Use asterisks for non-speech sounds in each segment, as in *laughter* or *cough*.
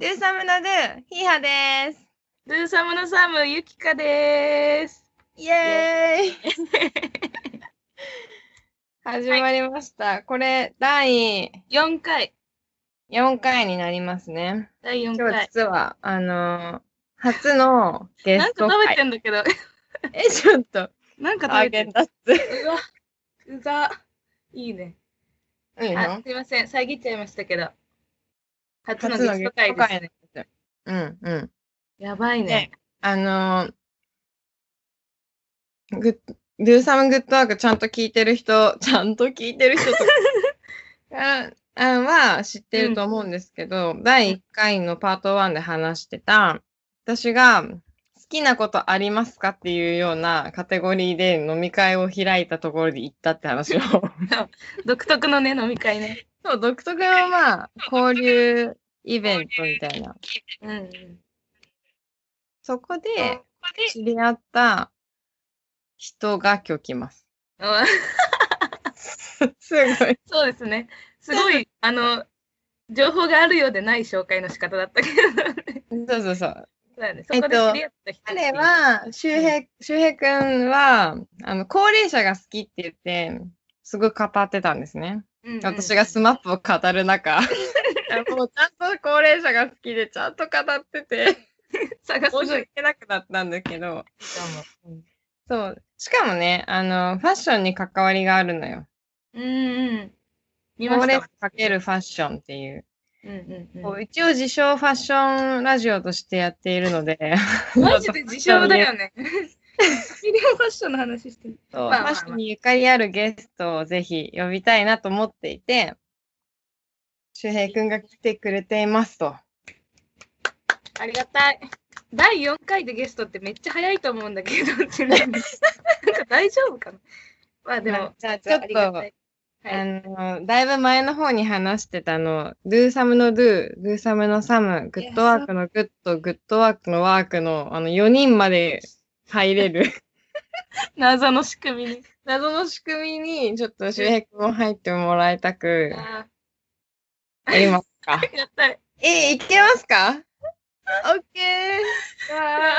ドゥーサムのドゥ、ヒーハです。ドゥーサムのサム、ゆきかです。イエーイ *laughs* 始まりました。これ、第4回、4回になりますね。第4今日回。実は、あのー初のゲなんかスト食べて会。んだけど、*laughs* え、ちょっと、なんか食べてる。ゲンダッツ。うわ、うざ。いいね。いいあ、のすいません、遮っちゃいましたけど。初のゲスト会ですうん、うん。やばいね。あのー、グッ do some good work ちゃんと聞いてる人、ちゃんと聞いてる人とか *laughs* ああは知ってると思うんですけど、第1回のパート1で話してた、私が好きなことありますかっていうようなカテゴリーで飲み会を開いたところで行ったって話を。*laughs* 独特のね、飲み会ね。そう、独特のまあ、交流イベントみたいな。そこで知り合った人が今日来ます。あ *laughs* すごい。そうですね。すごい、あの、情報があるようでない紹介の仕方だったけど、そうそうそう。そうだね。そこで知り合った人っていう彼は、周平、周平くんは、あの、高齢者が好きって言って、すごい語ってたんですね。うんうん私がスマップを語る中、*laughs* もうちゃんと高齢者が好きで、ちゃんと語ってて、*laughs* 探すごい申し訳なくなったんだけど、そう。しかもね、あの、ファッションに関わりがあるのよ。うんうん。見ました。かけるファッションっていう。うんうんこう一応自称ファッションラジオとしてやっているので、うん。マジで自称だよね。ミリオンファッションの話してる。まあまあまあファッションにゆかりあるゲストをぜひ呼びたいなと思っていて、周平くんが来てくれていますと。ありがたい。第4回でゲストってめっちゃ早いと思うんだけど、なんか大丈夫かなまあでも、じゃあちょっとあ。の、だいぶ前の方に話してたの、 do some の do、do some の some、good work の good、good work の work の、あの、4人まで入れる *laughs* 謎の仕組みに。謎の仕組みに、ちょっと周平くんも入ってもらいたく、あやりますか？ー *laughs* やったい。え、いけますか？オッケー。あ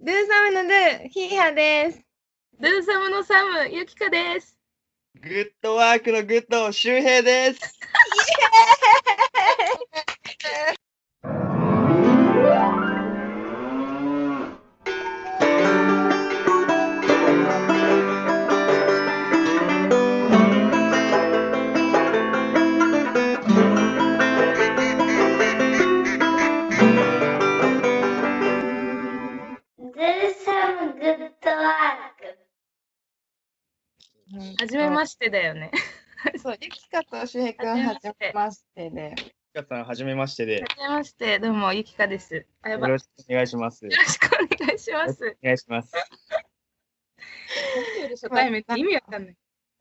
do some の do、ヒーハです。ー do some の some、ゆきかです。 good work の good、周平です。はじめましてだよね。そう、ゆきかと周平くん、はじめましてで。皆さん、はじめましてで、はじめまして、どうも、ゆきかです。あ、やばい。よよろしくお願いします。よろしくお願いします。お願いします。初対面って意味わかんない。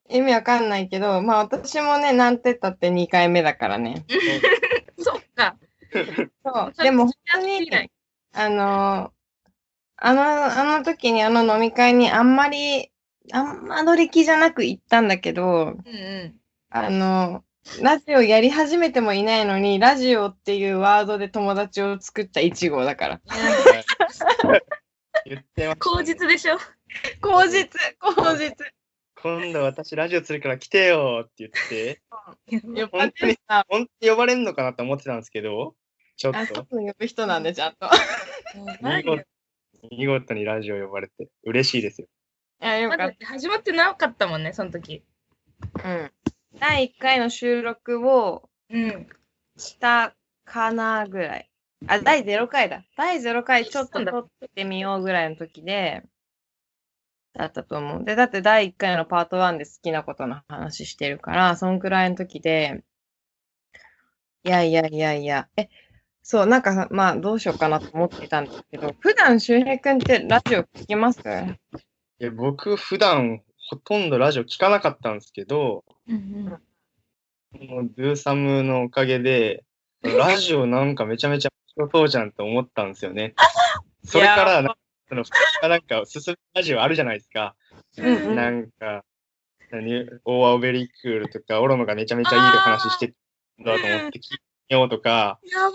意味わかんないけど、まあ私もね、なんてったって2回目だからね。*laughs* そっか。そう。でも本当にあの、あの、あの時にあの飲み会にあんまり、あんま乗り気じゃなく行ったんだけど、うんうん。あの、ラジオやり始めてもいないのに、ラジオっていうワードで友達を作った1号だから。*laughs* 言ってましたね口実でしょ？口実、口実。今度私ラジオするから来てよって言って、呼ばれてさ、本当に呼ばれるのかなと思ってたんですけど、ちょっあ、と呼ぶ人なんで、ちゃんと。見事見事にラジオ呼ばれて嬉しいですよ。いや、よまかっだ始まってなかったもんね、その時。た。うん。第1回の収録をうん。したかなぐらい。あ、第0回だ。第0回ちょっと撮ってみようぐらいの時で、だったと思う。で、だって第1回のパート1で好きなことの話してるから、そんくらいの時で、いやいやいやいや、え、そう、なんかさ、まあ、どうしようかなと思ってたんですけど、普段、周平くんってラジオ聞きます？いや僕、普段ほとんどラジオ聞かなかったんですけど、うんもうドゥーサムのおかげで、ラジオなんかめちゃめちゃ面白そうじゃんって思ったんですよね。*laughs* それから、なんかその、なんか、進むラジオあるじゃないですか。うんうんなんか、何オーアオベリックールとか、オロノがめちゃめちゃいい話してたんだと思って聞いてみようとか、やば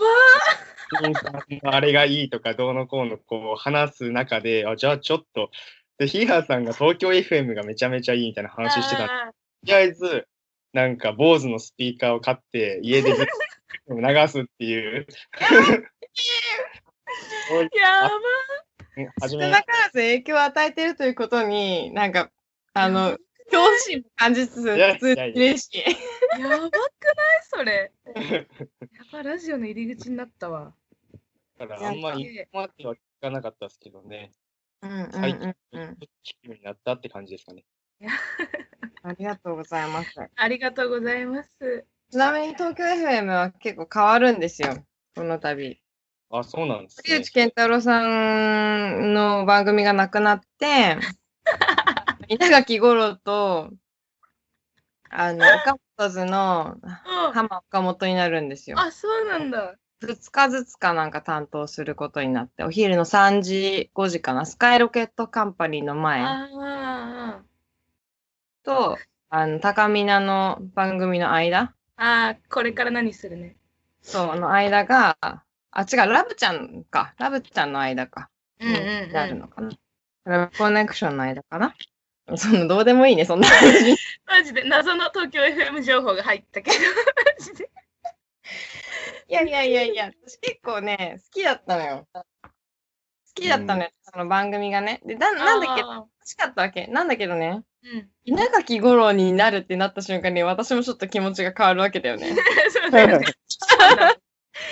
金さんのあれがいいとか、どうのこうのこう話す中で、あ、じゃあちょっと、で、ヒーハーさんが東京 FM がめちゃめちゃいいみたいなー話してたんで、あとりあえず、なんか、坊主のスピーカーを買って、家でずっと流すっていう、ーやば。少なからず影響を与えてるということに、なんか、あの、恐怖心も感じつつ、普通に嬉しい。や。*laughs* ばくないそれ。やば、ラジオの入り口になったわ。だからあんまり今までは聞かなかったですけどね、うんうん最近うんうん。聞くようになったって感じですかね。*laughs* ありがとうございます。ありがとうございます。ちなみに東京 FM は結構変わるんですよ。この度。あ、そうなんですね竹内。健太郎さんの番組がなくなって、*laughs* 稲垣吾郎と、あの、*laughs* 岡本図のうん浜岡本になるんですよ。あ、そうなんだ。2日ずつかなんか担当することになって、お昼の3時、5時かな、スカイロケットカンパニーの前と、あの、高見菜の番組の間ああ、これから何するね？そう、の間が、あ、違う、ラブちゃんか。ラブちゃんの間か。うんうん、うん。なるのかな。ラブコネクションの間かな。そんな、どうでもいいね、そんな話。*laughs* マジで謎の東京 FM 情報が入ったけど。マジで。いやいやいやいや、私結構ね、好きだったのよ。好きだったのよ、その番組がね。で、ななんだっけ、あ楽しかったわけ。なんだけどね、ーうん。稲垣吾郎になるってなった瞬間に、私もちょっと気持ちが変わるわけだよね。*laughs* そうだよね。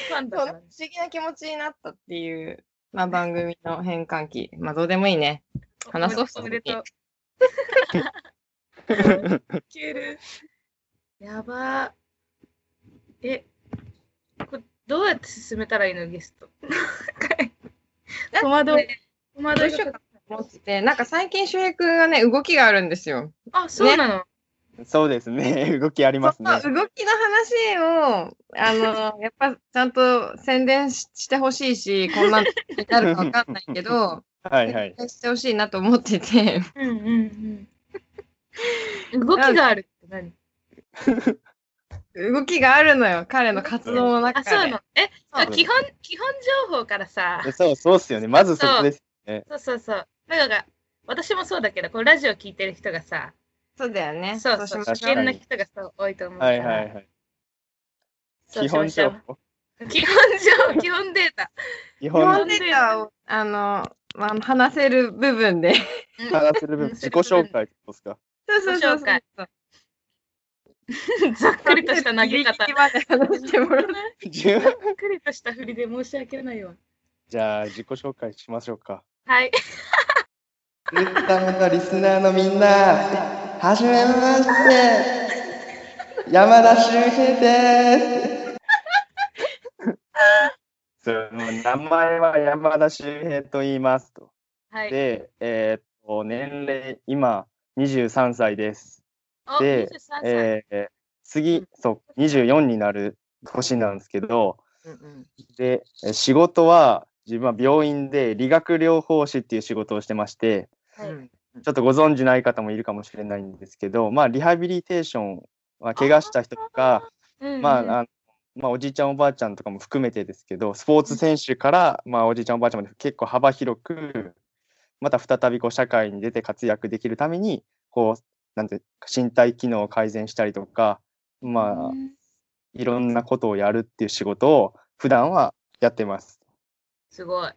ファンだそう、不からね。思議な気持ちになったっていう、まあ、番組の変換期。まあ、どうでもいいね。話そうおめ *laughs* *laughs* でとう。いける。やばー。え、どうやって進めたらいいのゲスト？戸惑い。戸惑いがどうしようかと思ってて、なんか最近周平君がね、動きがあるんですよ。あ、そうなの？そうですね。動きありますね。動きの話を、あの、*laughs* やっぱちゃんと宣伝ししてほしいし、こんなになるかわかんないけど、*laughs* はいはい。宣伝してほしいなと思ってて、うんうんうん。動きがあるって何？*laughs* 動きがあるのよ、彼の活動の中あ、で。そうなの。え、そう基本、基本情報からさ、そう、そうっすよね。まずそこです。そうそうそう。なんか、私もそうだけど、これラジオ聞いてる人がさ、そうだよね。そうそう、危険な人がそう多いと思うから。はいはいはい。そう基本情報？基本情報、*laughs* 基本データ。基本データを、あの、まあ、話せる部分で。うん話せる分、自己紹介ですか？そうそうそうご紹介そう。*laughs* ざっくりとした投げ方。ざっくりとした振りで申し訳ないわ。じゃあ、自己紹介しましょうか。はい。ツイッターのリスナーのみんな、はじめまして、山田修平です。*laughs* そうもう名前は山田修平と言いますと。はい。で、えーっと、年齢、今、23歳です。お、で23歳。えー次、そう、24になる年なんですけど、うんうん。で、え仕事は、自分は病院で理学療法士っていう仕事をしてまして、はい。うん。ちょっとご存知ない方もいるかもしれないんですけど、まあ、リハビリテーション、まあ、怪我した人とか、うんうんまあ、まあ、おじいちゃんおばあちゃんとかも含めてですけど、スポーツ選手から、まあ、おじいちゃんおばあちゃんまで結構幅広く、また再びこう社会に出て活躍できるために、こう、なんて、身体機能を改善したりとか、まあ、うんいろんなことをやるっていう仕事を普段はやってます。すごい。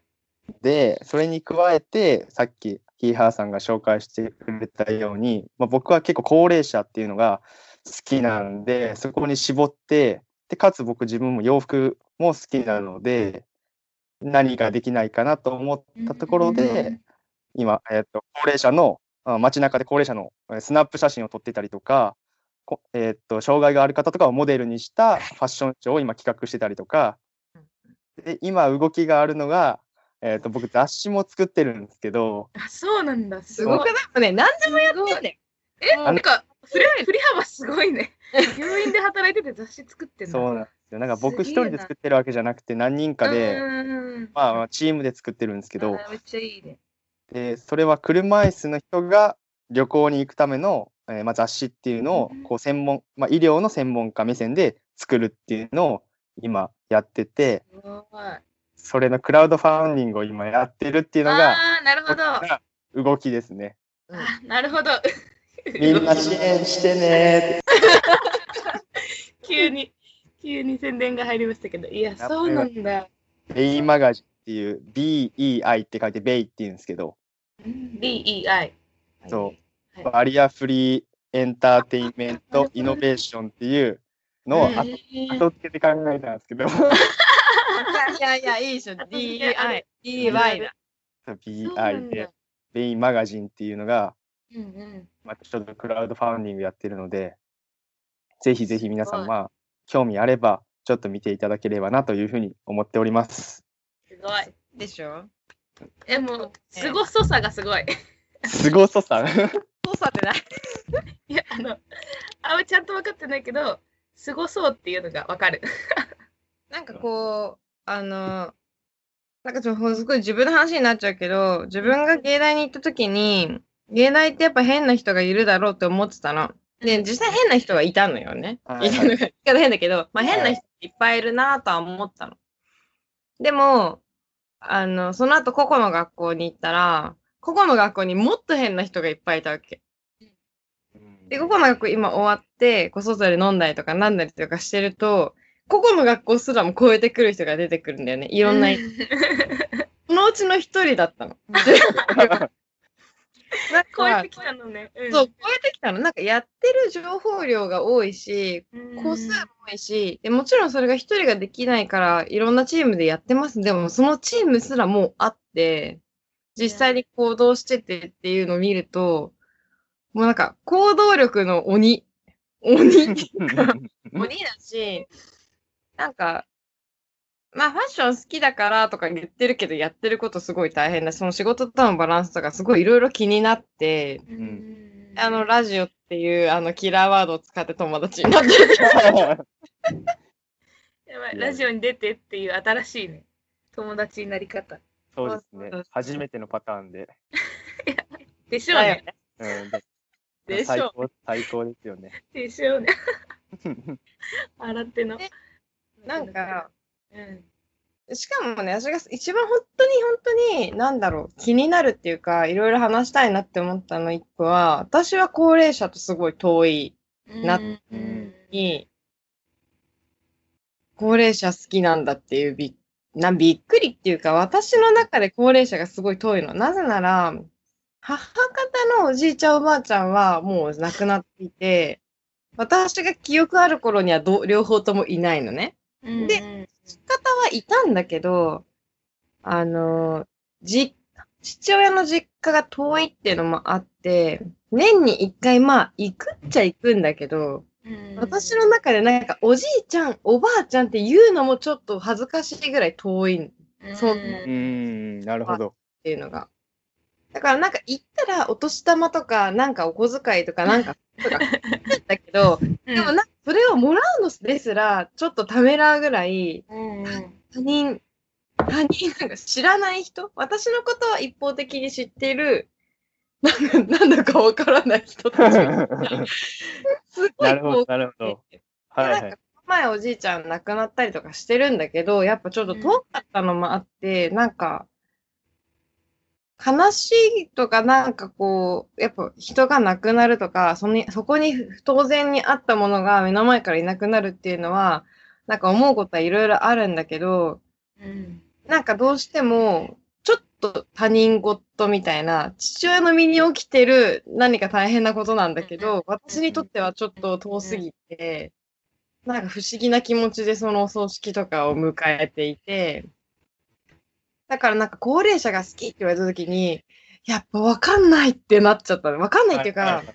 で、それに加えて、さっきヒーハーさんが紹介してくれたように、まあ、僕は結構高齢者っていうのが好きなんで、そこに絞って、で、かつ僕自分も洋服も好きなので、何かできないかなと思ったところうんで、今、えっと、高齢者の、あ街中で高齢者のえースナップ写真を撮ってたりとか、こえっと、障害がある方とかをモデルにしたファッションショーを今企画してたりとか、で今動きがあるのが、えっと、僕雑誌も作ってるんですけど、あ、そうなんだ。すすごくない？もね、何でもやってんだよ。え、うんなんか、振り振り幅すごいね。病院で働いてて雑誌作ってんだ。そうなんですよ。なんか僕一人で作ってるわけじゃなくて何人かで、まあまあチームで作ってるんですけど、あめっちゃいいね。でそれは車椅子の人が旅行に行くための、えーまあ、雑誌っていうのをこう専門、まあ、医療の専門家目線で作るっていうのを今やってて。それのクラウドファウンディングを今やってるっていうのがああ、なるほど。動きですね。あなるほど。みんな支援してね *laughs* 急に、急に宣伝が入りましたけど、いや、そうなんだ。ーベイマガジンっていう BEI って書いてベイって言うんですけど BEI。そうはいバリアフリーエンターテインメントイノベーションっていうのをうん後後付けて考えたんですけどいやいや、いいでしょ。DEI、DY だ。そうな BEI んでだ。ベイマガジンっていうのがうんうん。またちょっとクラウドファンディングやってるので、ぜひぜひ皆さん、まあ、興味あれば、ちょっと見ていただければなというふうに思っております。すごい。でしょえ、もう、すごそさがすごい。すごそさ？操作ってない。いや、あの、あんまちゃんと分かってないけど、すごそうっていうのが分かる。なんかこう、あの、なんかちょっとすごい自分の話になっちゃうけど、自分が芸大に行った時に、芸大ってやっぱ変な人がいるだろうって思ってたの。で、実際変な人はいたのよね。はいはいいたのが変だけど、まあはい変な人いっぱいいるなとは思ったの。でも、あの、その後個々の学校に行ったら、個々の学校にもっと変な人がいっぱいいたわけ。で、個々の学校今終わって、こう外で飲んだりとか飲んだりとかしてると、個々の学校すらも超えてくる人が出てくるんだよね。いろんな、*laughs* そのうちの一人だったの。*laughs* *laughs* *laughs* なんか超えてきたのね。うんそう、超えてきたの。なんかやってる情報量が多いし、うん個数も多いし、でもちろんそれが一人ができないから、いろんなチームでやってます。でもそのチームすらもうあって、実際に行動しててっていうのを見ると、もうなんか行動力の鬼。鬼 *laughs* 鬼だし、なんか、まあファッション好きだからとか言ってるけど、やってることすごい大変だし、その仕事とのバランスとかすごいいろいろ気になって、うんあの、ラジオっていうあのキラーワードを使って友達になってる。*laughs* やばいラジオに出てっていう新しいね、友達になり方。そうですね。初めてのパターンで。*laughs* でしょうね。うん、でしょ最高最高ですよね。でしょうね。*laughs* 洗っての。なんか、うん。しかもね、私が一番本当に本当に、なんだろう、気になるっていうか、いろいろ話したいなって思ったの一個は、私は高齢者とすごい遠いなうんに、高齢者好きなんだっていうびなびっくりっていうか、私の中で高齢者がすごい遠いの。なぜなら、母方のおじいちゃんおばあちゃんはもう亡くなっていて、私が記憶ある頃にはど両方ともいないのね。うんで方はいたんだけど、あの、じ、父親の実家が遠いっていうのもあって、年に一回まあ行くっちゃ行くんだけど、うん私の中でなんかおじいちゃん、おばあちゃんって言うのもちょっと恥ずかしいぐらい遠いっそううーん、なるほど。ていうのが。だからなんか行ったらお年玉とかなんかお小遣いとかなんかとかだけど、うんでもなんかそれをもらうのですらちょっとためらうぐらい、うんうん他人、他人なんか知らない人私のことは一方的に知っている、なんかなんだかわからない人たちが *laughs* すごないるほど、なるほど。て。はいはい前おじいちゃん亡くなったりとかしてるんだけど、やっぱちょっと遠かったのもあって、なんか、悲しいとかなんかこう、やっぱ人が亡くなるとか、そのそこに当然にあったものが目の前からいなくなるっていうのは、なんか思うことはいろいろあるんだけど、うん。なんかどうしても、ちょっと他人事みたいな、父親の身に起きてる何か大変なことなんだけど、私にとってはちょっと遠すぎて、なんか不思議な気持ちでそのお葬式とかを迎えていて、だからなんか高齢者が好きって言われた時に、やっぱわかんないってなっちゃったの。わかんないっていうかはいはい、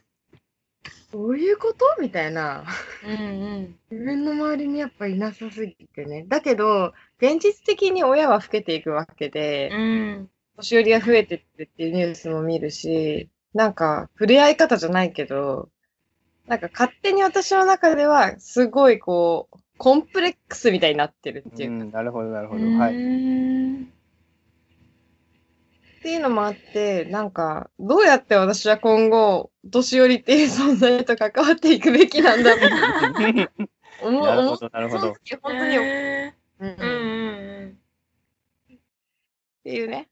どういうことみたいな。うんうん自分の周りにやっぱいなさすぎてね。だけど、現実的に親は老けていくわけで、うん年寄りが増えてってっていうニュースも見るし、なんか、触れ合い方じゃないけど、なんか勝手に私の中では、すごいこう、コンプレックスみたいになってるっていうか、うん、なるほど、なるほど。うんはい。っていうのもあって、なんか、どうやって私は今後、お年寄りっていう存在と関わっていくべきなんだろう *laughs* 思う、なるほど、なるほど。本当に思う、へうんーうんうんっていうね。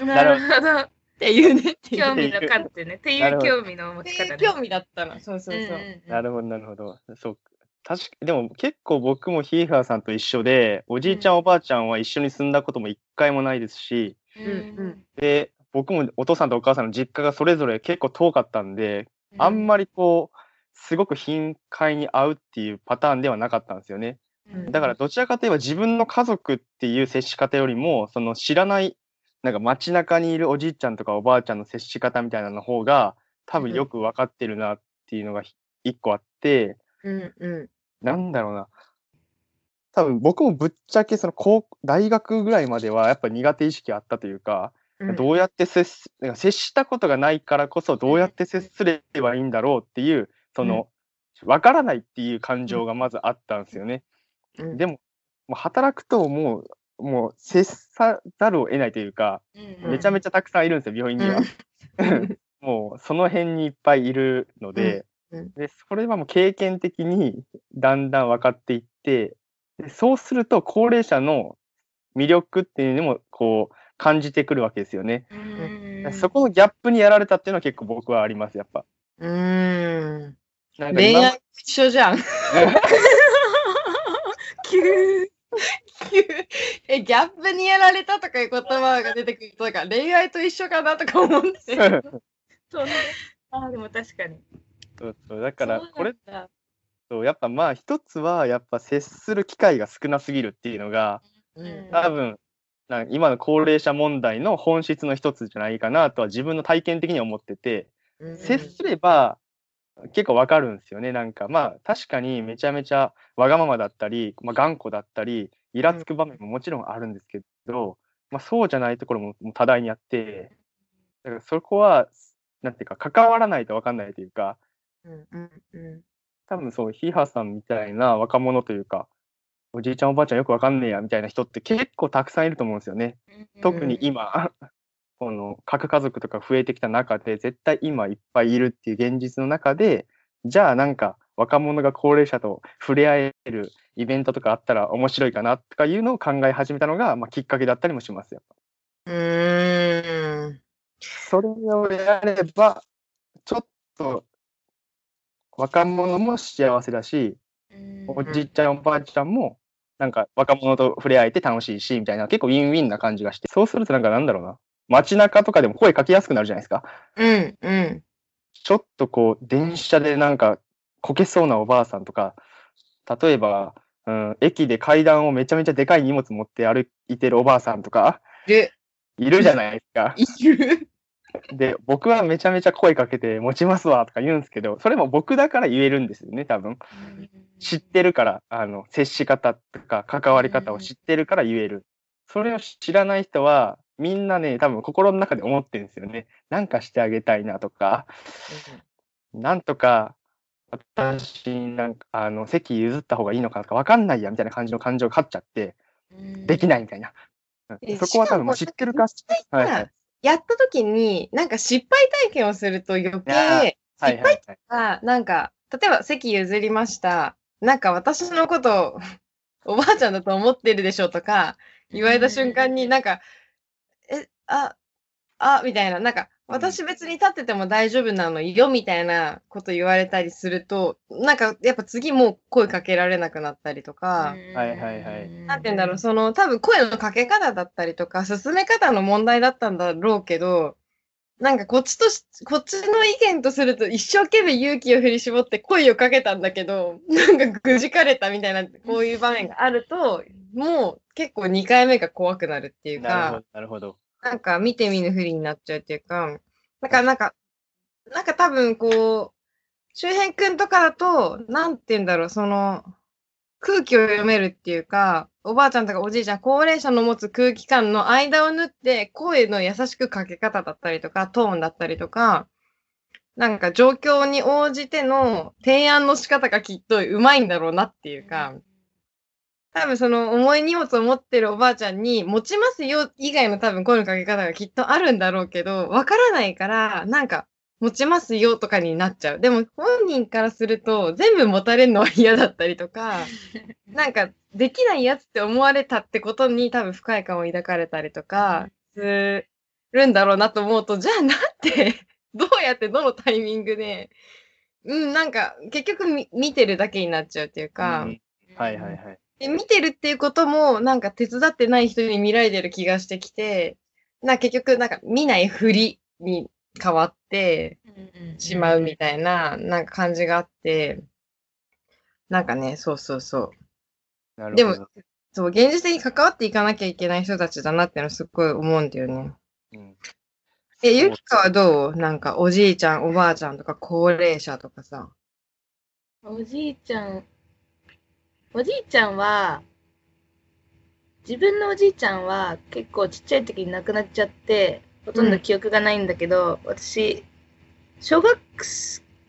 うん。なるほど。っていうね。興味の観点ね。っていう興味の持ち方ね。いう興味だったの。そうそうそう。なるほど、なるほど。そう。確かでも結構僕もヒーハーさんと一緒で、おじいちゃん、おばあちゃんは一緒に住んだことも一回もないですし、で、僕もお父さんとお母さんの実家がそれぞれ結構遠かったんで、あんまりこう、すごく頻回に会うっていうパターンではなかったんですよね。うんだからどちらかといえば自分の家族っていう接し方よりも、その知らない、なんか街中にいるおじいちゃんとかおばあちゃんの接し方みたいなの方が、多分よく分かってるなっていうのがひ一個あって、うんうん。なんだろうな。多分僕もぶっちゃけその高大学ぐらいまではやっぱ苦手意識あったというか、うん。どうやって接すなんか接したことがないからこそどうやって接すればいいんだろうっていうその分からないっていう感情がまずあったんですよね。うん。でももう働くともうもう接さざるを得ないというか、うんめちゃめちゃたくさんいるんですよ病院には。*laughs* もうその辺にいっぱいいるので,、でそれはもう経験的にだんだん分かっていってでそうすると高齢者の魅力っていうのもこう感じてくるわけですよね。うんそこのギャップにやられたっていうのは結構僕はありますやっぱ。うーん。なんか今恋愛一緒じゃん。*laughs* 急え、ギャップにやられたとかいう言葉が出てくると、なんか恋愛と一緒かなとか思って。そうね。あーでも確かに。そうそうだからこれそうやっぱまあ一つはやっぱ接する機会が少なすぎるっていうのがうん。多分なんか今の高齢者問題の本質の一つじゃないかなとは自分の体験的には思ってて、うん。接すれば結構わかるんですよね。なんかまあ確かにめちゃめちゃわがままだったり、まあ、頑固だったりイラつく場面ももちろんあるんですけど、まあ、そうじゃないところも多大にあってだからそこはなんていうか関わらないとわかんないというかうんうんうん多分そう、ヒーハーさんみたいな若者というか、おじいちゃんおばあちゃんよくわかんねえやみたいな人って結構たくさんいると思うんですよね。特に今、この核家族とか増えてきた中で、絶対今いっぱいいるっていう現実の中で、じゃあなんか若者が高齢者と触れ合えるイベントとかあったら面白いかなとかいうのを考え始めたのが、まあ、きっかけだったりもしますよ。うーん。それをやれば、ちょっと若者も幸せだし、おじいちゃんおばあちゃんもなんか若者と触れ合えて楽しいしみたいな結構ウィンウィンな感じがしてそうするとなんかなんだろうな街中とかでも声かけやすくなるじゃないですかうんうん。ちょっとこう電車でなんかこけそうなおばあさんとか例えば、うん、駅で階段をめちゃめちゃでかい荷物持って歩いてるおばあさんとかいる。いるじゃないですかいる。で僕はめちゃめちゃ声かけて持ちますわとか言うんですけどそれも僕だから言えるんですよね多分知ってるから、あの、接し方とか関わり方を知ってるから言える。それを知らない人は、みんなね、多分心の中で思ってるんですよね。なんかしてあげたいなとか、なんとか、私になんか、あの、席譲った方がいいのかとか分かんないや、みたいな感じの感情が勝っちゃって、できないみたいな。そこは多分知ってるか、はいはい。やった時に、なんか失敗体験をすると余計、いやはいはいはい。あなんか、例えば席譲りました。なんか私のことを *laughs* おばあちゃんだと思ってるでしょとか言われた瞬間になんか、え、あ、あ、みたいな、なんか私別に立ってても大丈夫なのよみたいなこと言われたりすると、なんかやっぱ次もう声かけられなくなったりとか、はいはいはいなんて言うんだろう、その多分声のかけ方だったりとか、進め方の問題だったんだろうけど、なんかこっちとし、こっちの意見とすると一生懸命勇気を振り絞って声をかけたんだけど、なんかぐじかれたみたいな、こういう場面があると、もう結構2回目が怖くなるっていうか。なるほど、、なんか見て見ぬふりになっちゃうっていうか、なんか、なんか、なんか多分こう、周辺くんとかだと、なんて言うんだろう、その、空気を読めるっていうか、おばあちゃんとかおじいちゃん、高齢者の持つ空気感の間を縫って、声の優しくかけ方だったりとか、トーンだったりとか、なんか状況に応じての提案の仕方がきっとうまいんだろうなっていうか、多分その重い荷物を持ってるおばあちゃんに持ちますよ以外の多分声のかけ方がきっとあるんだろうけど、わからないから、なんか持ちますよとかになっちゃう。でも本人からすると全部持たれるのは嫌だったりとか、*laughs* なんかできないやつって思われたってことに多分不快感を抱かれたりとかするんだろうなと思うと、じゃあなんて、*laughs* どうやってどのタイミングで、うん、なんか結局み見てるだけになっちゃうっていうか、うんはいはいはい。で見てるっていうことも、なんか手伝ってない人に見られてる気がしてきて、な結局、なんか見ないふりに変わってしまうみたいな、なんか感じがあって、なんかね、そうそうそう。でもなるほど。そう、現実的に関わっていかなきゃいけない人たちだなってのすっごい思うんだよね。うんえ、ゆきかはどう？なんかおじいちゃん、おばあちゃんとか高齢者とかさ。おじいちゃん、おじいちゃんは、自分のおじいちゃんは結構ちっちゃい時に亡くなっちゃって、ほとんど記憶がないんだけど、私、小学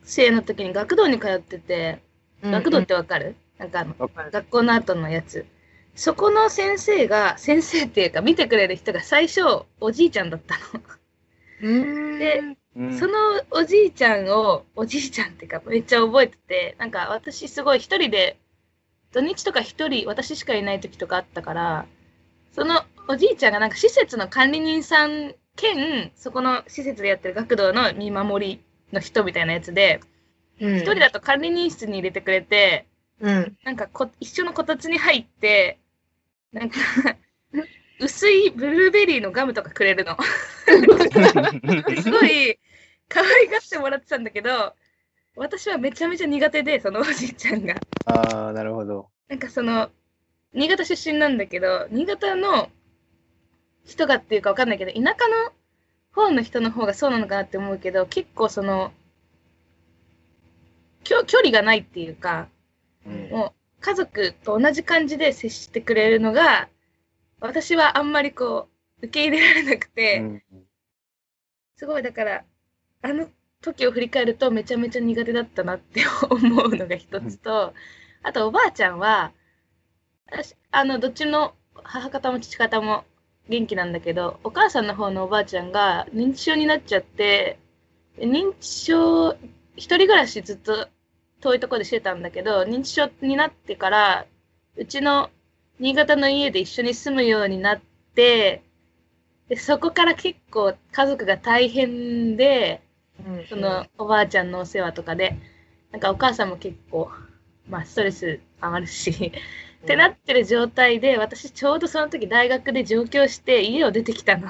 生の時に学童に通ってて、学童ってわかる、なんかあの、学校の後のやつ。そこの先生が、先生っていうか見てくれる人が最初おじいちゃんだったの。うん、でうん。そのおじいちゃんを、おじいちゃんっていうか、めっちゃ覚えてて、なんか私すごい一人で、土日とか一人、私しかいない時とかあったから、そのおじいちゃんがなんか施設の管理人さん兼、そこの施設でやってる学童の見守りの人みたいなやつで、一一人だと管理人室に入れてくれて、うん。なんかこ一緒のこたつに入って、なんか、*laughs* 薄いブルーベリーのガムとかくれるの。*laughs* すごい可愛がってもらってたんだけど、私はめちゃめちゃ苦手で、そのおじいちゃんが。ああ、なるほど。なんかその、新潟出身なんだけど、新潟の人がっていうかわかんないけど、田舎の方の人の方がそうなのかなって思うけど、結構その、きょ距離がないっていうか、うんもう家族と同じ感じで接してくれるのが、私はあんまりこう、受け入れられなくて、うんすごいだから、あの時を振り返るとめちゃめちゃ苦手だったなって思うのが一つと、あとおばあちゃんは、私あの、どっちの母方も父方も元気なんだけど、お母さんの方のおばあちゃんが認知症になっちゃって、で認知症、一人暮らしずっと遠いところでしてたんだけど、認知症になってから、うちの新潟の家で一緒に住むようになって、でそこから結構家族が大変で、そのおばあちゃんのお世話とかで、なんかお母さんも結構、まあストレス溜まるし、ってなってる状態で、私ちょうどその時大学で上京して家を出てきたの。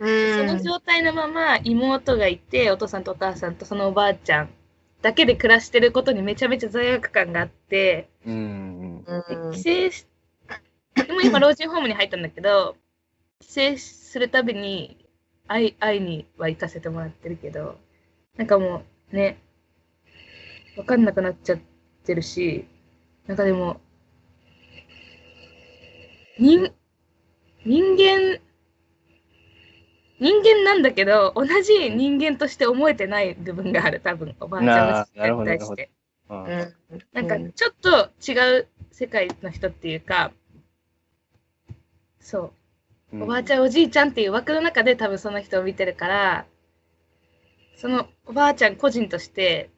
うん、その状態のまま妹がいて、お父さんとお母さんとそのおばあちゃんだけで暮らしてることにめちゃめちゃ罪悪感があって、うんうん。帰省し、でも今老人ホームに入ったんだけど、帰省するたびに会い会いには行かせてもらってるけど、なんかもうね、わかんなくなっちゃってるし、なんかでも、人、人間、人間なんだけど、同じ人間として思えてない部分がある、多分、おばあちゃんのに対して。なん。かちょっと違う世界の人っていうか、そう、おばあちゃん、おじいちゃんっていう枠の中で多分その人を見てるから、そのおばあちゃん個人として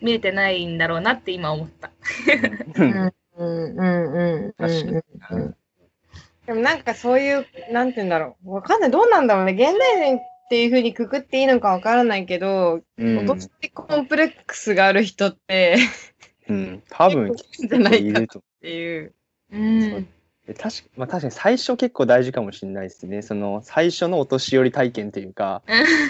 見れてないんだろうなって今思った。うんうんうんうん確かにうんうんでもなんかそういう、なんて言うんだろう。わかんない。どうなんだろうね。現代人っていうふうにくくっていいのかわからないけど、うん落としコンプレックスがある人って、うん、多分 *laughs* じゃないかっいると。ていう。うん。で確かまあ、確かに最初結構大事かもしれないですね。その最初のお年寄り体験というか、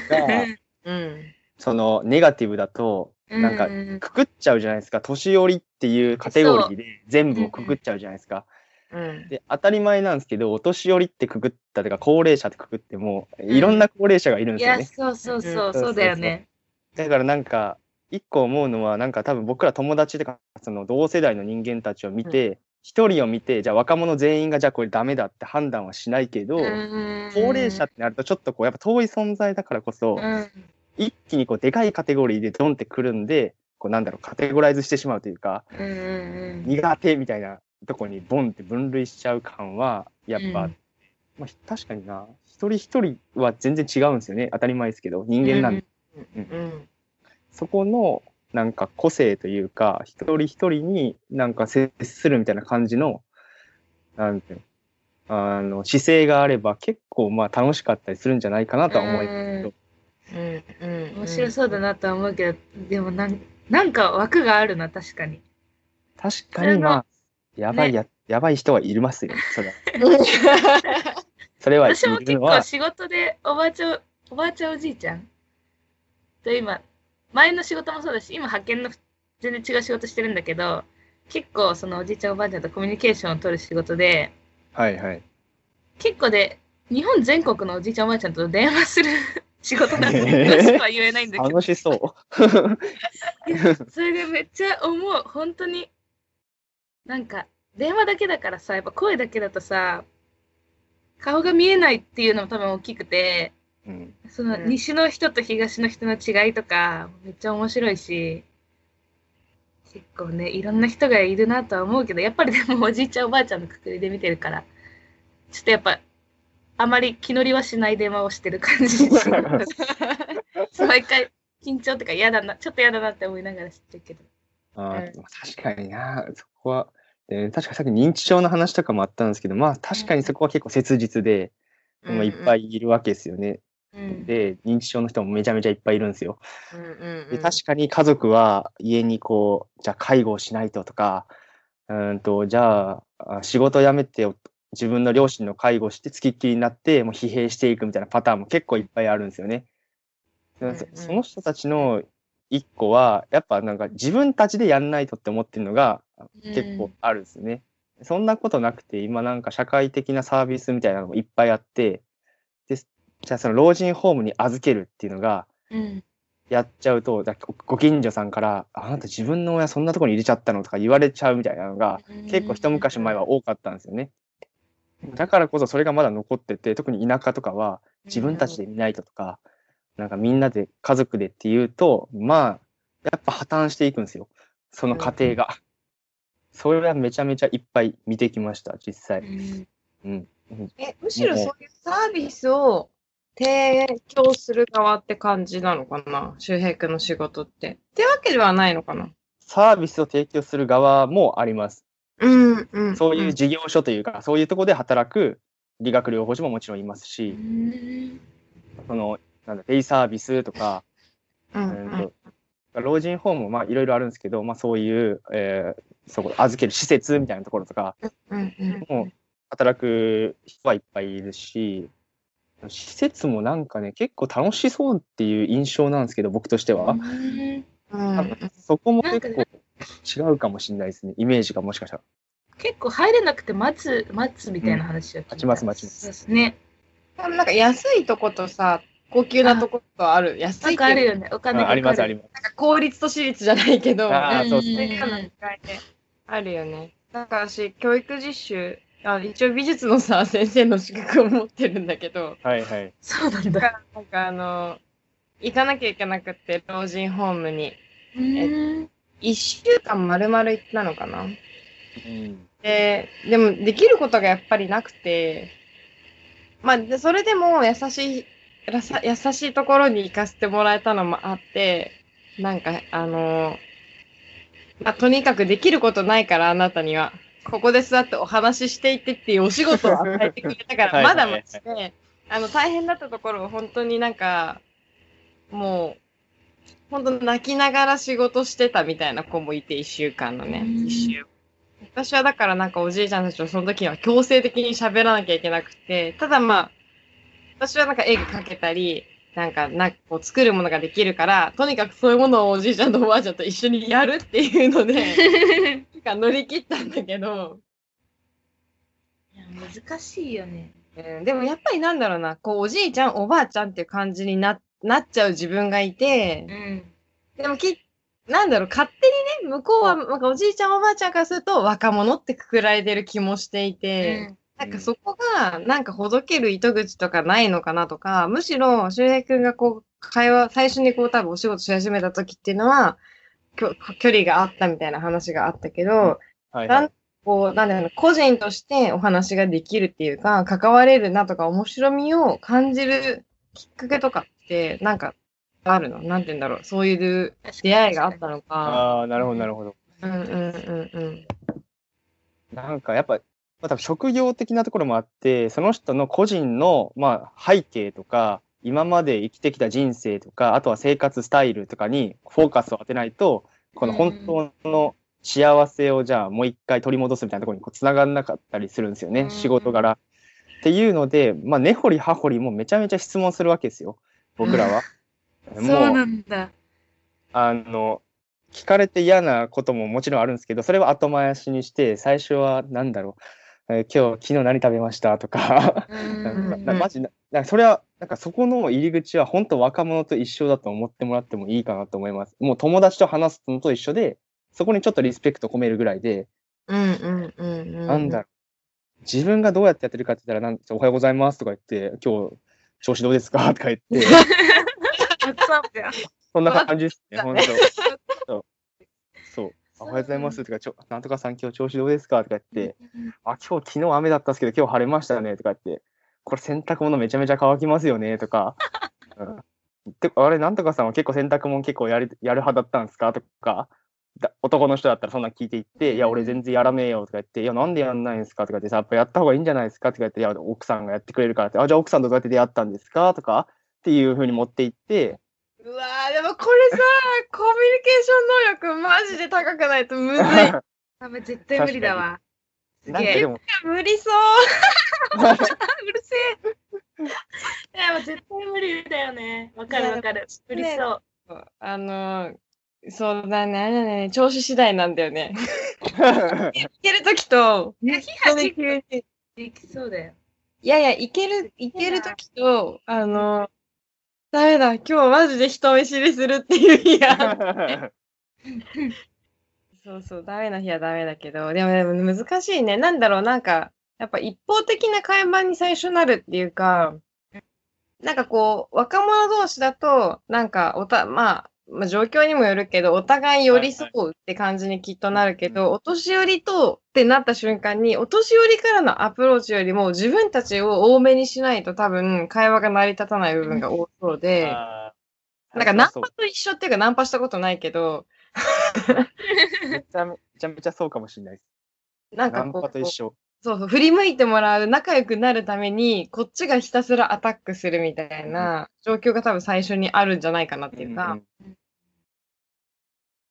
がうん。そのネガティブだと、なんかうんくくっちゃうじゃないですか。年寄りっていうカテゴリーで全部をくくっちゃうじゃないですか。うん。で、当たり前なんですけど、お年寄りってくくったとか、高齢者ってくくっても、いろんな高齢者がいるんですよね。そうそうそうう、んそうだよね。だからなんか、一個思うのは、なんか多分僕ら友達とか、その同世代の人間たちを見て、一、人を見て、じゃあ若者全員がじゃあこれダメだって判断はしないけど、高齢者ってなるとちょっとこう、やっぱ遠い存在だからこそ、うん。一気にこう、でかいカテゴリーでドンってくるんで、こうなんだろう、カテゴライズしてしまうというか、苦手みたいなとこにボンって分類しちゃう感は、やっぱ、うん。まあ、確かにな、一人一人は全然違うんですよね。当たり前ですけど、人間なんで、うん。そこの、なんか個性というか、一人一人になんか接するみたいな感じの、なんていうの、あの、姿勢があれば結構まあ楽しかったりするんじゃないかなとは思いますけど、うん。うん。面白そうだなとは思うけど、でもなんなんか枠があるな、確かに。確かにまあ、やばいや、やばい人はいますよ、それは。*laughs* それはい私も結構仕事でおばあちゃん、おばあちゃんおじいちゃんと今、前の仕事もそうだし、今派遣の全然違う仕事してるんだけど、結構そのおじいちゃんおばあちゃんとコミュニケーションを取る仕事で、はいはい。結構で、日本全国のおじいちゃんおばあちゃんと電話する *laughs* 仕事なんで。詳しくは言えないんだけど楽。しそう。それでめっちゃ思う。本当に。なんか、電話だけだからさ、やっぱ声だけだとさ、顔が見えないっていうのも多分大きくて、うん。そのうん。西の人と東の人の違いとか、めっちゃ面白いし、結構ね、いろんな人がいるなとは思うけど、やっぱりでもおじいちゃんおばあちゃんのくくりで見てるから、ちょっとやっぱ、あまり気乗りはしない電話をしてる感じ。*laughs* 毎回緊張とか嫌だな、ちょっと嫌だなって思いながら知ってるけど。あーうん。まあ確かにな、そこは、えー確かさっき認知症の話とかもあったんですけど、まあ確かにそこは結構切実で、まあ、いっぱいいるわけですよね。うん。で、認知症の人もめちゃめちゃいっぱいいるんですよ。うんうんで確かに家族は家にこう、じゃあ介護をしないととか、うーんと、じゃああ仕事を辞めて自分の両親の介護をして付きっきりになって、もう疲弊していくみたいなパターンも結構いっぱいあるんですよね。うんうんその人たちの一個は、やっぱなんか自分たちでやんないとって思ってるのが結構あるんですよね。そんなことなくて、今なんか社会的なサービスみたいなのもいっぱいあって、でじゃあその老人ホームに預けるっていうのが、うん。やっちゃうと、だごご近所さんから、あなた自分の親そんなところに入れちゃったのとか言われちゃうみたいなのが、結構一昔前は多かったんですよね。だからこそそれがまだ残ってて、特に田舎とかは自分たちで見ないととか、なんかみんなで家族でっていうと、まあ、やっぱ破綻していくんですよ。その過程が。それはめちゃめちゃいっぱい見てきました、実う際。んうん。え、むしろそういうサービスを提供する側って感じなのかな？周平君の仕事って。ってわけではないのかな？サービスを提供する側もあります。うんうん。そういう事業所というか、そういうところで働く理学療法士ももちろんいますし、うんその、なんだ、デイサービスとか、うんううん老人ホームもまあいろいろあるんですけど、まあそういう、えーそこ、預ける施設みたいなところとか、もう働く人はいっぱいいるし、施設もなんかね、結構楽しそうっていう印象なんですけど、僕としては。うんうんそこも結構違うかもしれないですね、イメージがもしかしたら。結構入れなくて待つ、待つみたいな話を聞いた。待ちます待ちますそうですね。でもなんか安いとことさ、高級なとことある。安ないんっていうかあるよね。お金がああります、あります。なんか公立と私立じゃないけど、あーそうですそういうような違いであるよね。だから私、教育実習、あ一応美術のさ、先生の資格を持ってるんだけど、はいはい。そうなんだ。だからなんかあの、行かなきゃいけなくって、老人ホームに。うん一週間丸々行ったのかなうん。で、でもできることがやっぱりなくて、まあ、でそれでも優しい、優しいところに行かせてもらえたのもあって、なんか、あのまあ、とにかくできることないから、あなたには。ここで座ってお話ししていってっていうお仕事を与えてくれたから、はいまだましで、あの、大変だったところを本当になんか、もう、本当泣きながら仕事してたみたいな子もいて、一週間のね、うん。一週。私はだからなんかおじいちゃんたちとその時は強制的に喋らなきゃいけなくて、ただまあ、私はなんか絵描けたり、なんか、なんかこう作るものができるから、とにかくそういうものをおじいちゃんとおばあちゃんと一緒にやるっていうので、*laughs* なんか乗り切ったんだけど、いや難しいよね。うん、でもやっぱりなんだろうな、こうおじいちゃん、おばあちゃんっていう感じにななっちゃう自分がいてう、ん。でもき、なんだろう、勝手にね、向こうは、なんかおじいちゃん、おばあちゃんからすると若者ってくくられてる気もしていて、なんかそこが、なんかほどける糸口とかないのかなとか、むしろ、周平くんがこう、会話、最初にこう多分お仕事し始めた時っていうのは、きょ距離があったみたいな話があったけど、はい、だんはい。こう、なんだろうな、個人としてお話ができるっていうか、関われるなとか、面白みを感じるきっかけとかって、なんか、あるの？なんて言うんだろう？そういう出会いがあったのか。ああ、なるほど、なるほど。うんうんうんうん。なんかやっぱ、まあ、多分職業的なところもあって、その人の個人の、まあ、背景とか、今まで生きてきた人生とか、あとは生活スタイルとかにフォーカスを当てないと、この本当の幸せをじゃあもう一回取り戻すみたいなところにこう繋がんなかったりするんですよね、うん仕事柄。っていうので、まあ、根掘り葉掘りもめちゃめちゃ質問するわけですよ、僕らは。*laughs* そうなんだ。あの、聞かれて嫌なことももちろんあるんですけど、それは後回しにして、最初は何だろう、えー今日、昨日何食べましたとか、うん。*laughs* ななマジな、なんかそれは、なんかそこの入り口は本当若者と一緒だと思ってもらってもいいかなと思います。もう友達と話すのと一緒で、そこにちょっとリスペクト込めるぐらいで、うんうんうんうん。なんだろう、自分がどうやってやってるかって言ったら、なんおはようございますとか言って、今日、調子どうですかとか言って、*laughs* そんな感じですね、本当。おはようございます。とか、ちょなんとかさん今日調子どうですかとか言って、あ、今日昨日雨だったんですけど、今日晴れましたねとか言って、これ洗濯物めちゃめちゃ乾きますよねとか、*laughs* うん、であれ、なんとかさんは結構洗濯物結構やるやる派だったんですかとか、だ男の人だったらそんなん聞いていって、いや、俺全然やらねえよとか言って、いや、なんでやんないんですかとか言ってさ、やっぱやった方がいいんじゃないですかとか言って、いや、奥さんがやってくれるからって、あ、じゃあ奥さんとどうやって出会ったんですかとかっていうふうに持っていって、うわーでもこれさ、*laughs* コミュニケーション能力マジで高くないとむずい。*laughs* あ絶対無理だわ。すげえ。無理そう。*laughs* うるせえ。いや、もう絶対無理だよね。わかるわかる。無理そう。あの、そうだね、あれだね、調子次第なんだよね。いけるときと、いや、できそうだよ。いやいや、いける、いけるときと、あの、ダメだ、今日マジで人見知りするっていう日が。*laughs* そうそう、ダメな日はダメだけど、でもでも難しいね。なんだろう、なんか、やっぱ一方的な会話に最初なるっていうか、なんかこう、若者同士だと、なんか、おた、まあ、まあ、状況にもよるけど、お互い寄り添うって感じにきっとなるけど、お年寄りとってなった瞬間に、お年寄りからのアプローチよりも自分たちを多めにしないと多分会話が成り立たない部分が多そうで、なんかナンパと一緒っていうかナンパしたことないけど、*laughs* めちゃめちゃめちゃそうかもしれないです。ナンなんかこう、パと一緒。そうそう、振り向いてもらう、仲良くなるために、こっちがひたすらアタックするみたいな状況が多分最初にあるんじゃないかなっていうか、うん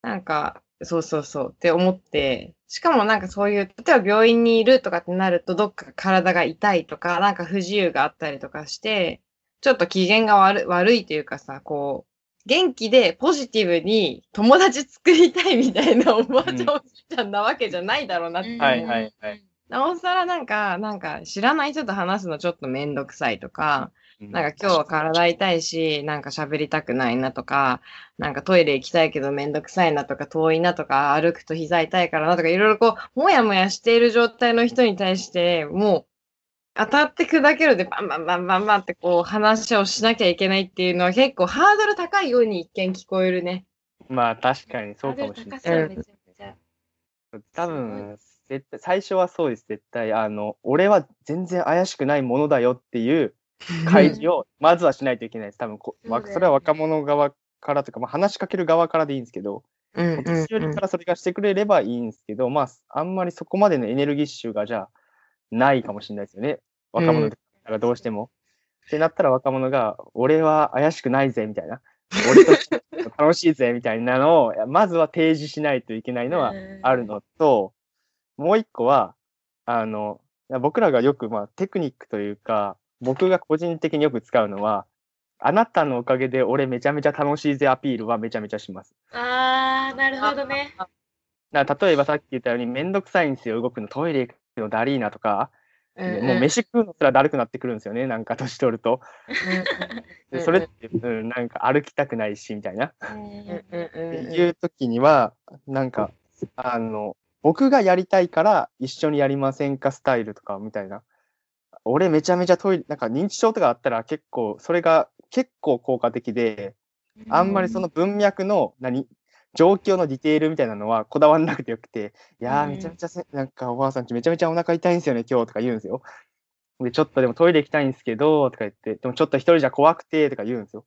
なんか、そうそうそうって思って、しかもなんかそういう、例えば病院にいるとかってなると、どっか体が痛いとか、なんか不自由があったりとかして、ちょっと機嫌が悪悪いというかさ、こう、元気でポジティブに友達作りたいみたいなおばあちゃん、うんおじいちゃんなわけじゃないだろうなって。はいはいはい。なおさらなんか、なんか知らない人と話すのちょっとめんどくさいとか、なんか今日は体痛いし、なんか喋りたくないなとか、なんかトイレ行きたいけどめんどくさいなとか、遠いなとか、歩くと膝痛いからなとか、いろいろこう、もやもやしている状態の人に対して、もう、当たって砕けるでバンバンバンバンバンってこう話をしなきゃいけないっていうのは結構ハードル高いように一見聞こえるね。まあ確かにそうかもしれない。うめちゃめちゃ。多分、絶対、最初はそうです、絶対。あの、俺は全然怪しくないものだよっていう開示を、まずはしないといけないです。多分こ、それは若者側からとか、まあ、話しかける側からでいいんですけど、うんうんお年寄りからそれがしてくれればいいんですけど、まあ、あんまりそこまでのエネルギッシュがじゃあ、ないかもしれないですよね。若者だったらどうしても。ってなったら若者が、俺は怪しくないぜ、みたいな。俺と楽しいぜ、みたいなのを、まずは提示しないといけないのはあるのと、もう一個は、あの、僕らがよく、まあ、テクニックというか、僕が個人的によく使うのは、あなたのおかげで俺めちゃめちゃ楽しいぜアピールはめちゃめちゃします。あー、なるほどね。だから例えばさっき言ったようにめんどくさいんですよ、動くの。トイレ行くのだりーなとか、うんもう飯食うのすらだるくなってくるんですよね、なんか年取ると。でそれって、うん、なんか歩きたくないし、みたいな。うんうんってうんいう時には、なんか、あの、僕がやりたいから一緒にやりませんかスタイルとかみたいな。俺めちゃめちゃトイレ、なんか認知症とかあったら結構、それが結構効果的で、あんまりその文脈の、何、状況のディテールみたいなのはこだわんなくてよくて、いやー、うんめちゃめちゃせ、なんかおばあさんちめちゃめちゃお腹痛いんですよね、今日とか言うんですよ。で、ちょっとでもトイレ行きたいんですけど、とか言って、でもちょっと一人じゃ怖くて、とか言うんですよ。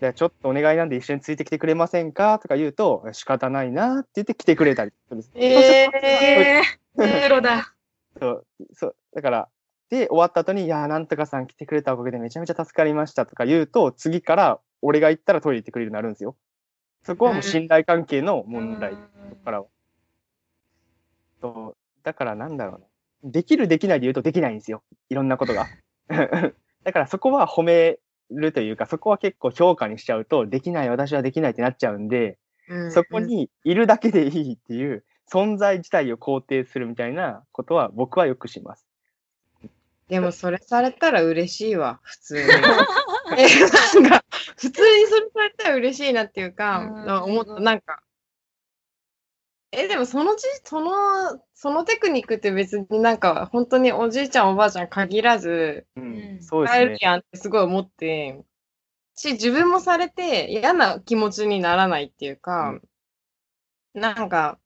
で、ちょっとお願いなんで一緒についてきてくれませんかとか言うと、仕方ないなって言って来てくれたりするんです。ええー、プロだ。そう、そう、だから、で、終わった後に、いやー、なんとかさん来てくれたおかげでめちゃめちゃ助かりましたとか言うと、次から俺が行ったらトイレ行ってくれるようになるんですよ。そこはもう信頼関係の問題、ここからは。そう、だからなんだろうな。できるできないで言うとできないんですよ。いろんなことが。*laughs* だからそこは褒めるというか、そこは結構評価にしちゃうと、できない、私はできないってなっちゃうんで、ーそこにいるだけでいいっていう存在自体を肯定するみたいなことは僕はよくします。でもそれされたら嬉しいわ、普通に。*laughs* えなんか、普通にそれされたら嬉しいなっていうか、うん思った、なんか、え、でもそのじ、その、そのテクニックって別になんか、本当におじいちゃんおばあちゃん限らず、ううんん、そうですね使える。やんってすごい思って、し、自分もされて嫌な気持ちにならないっていうか、なんか、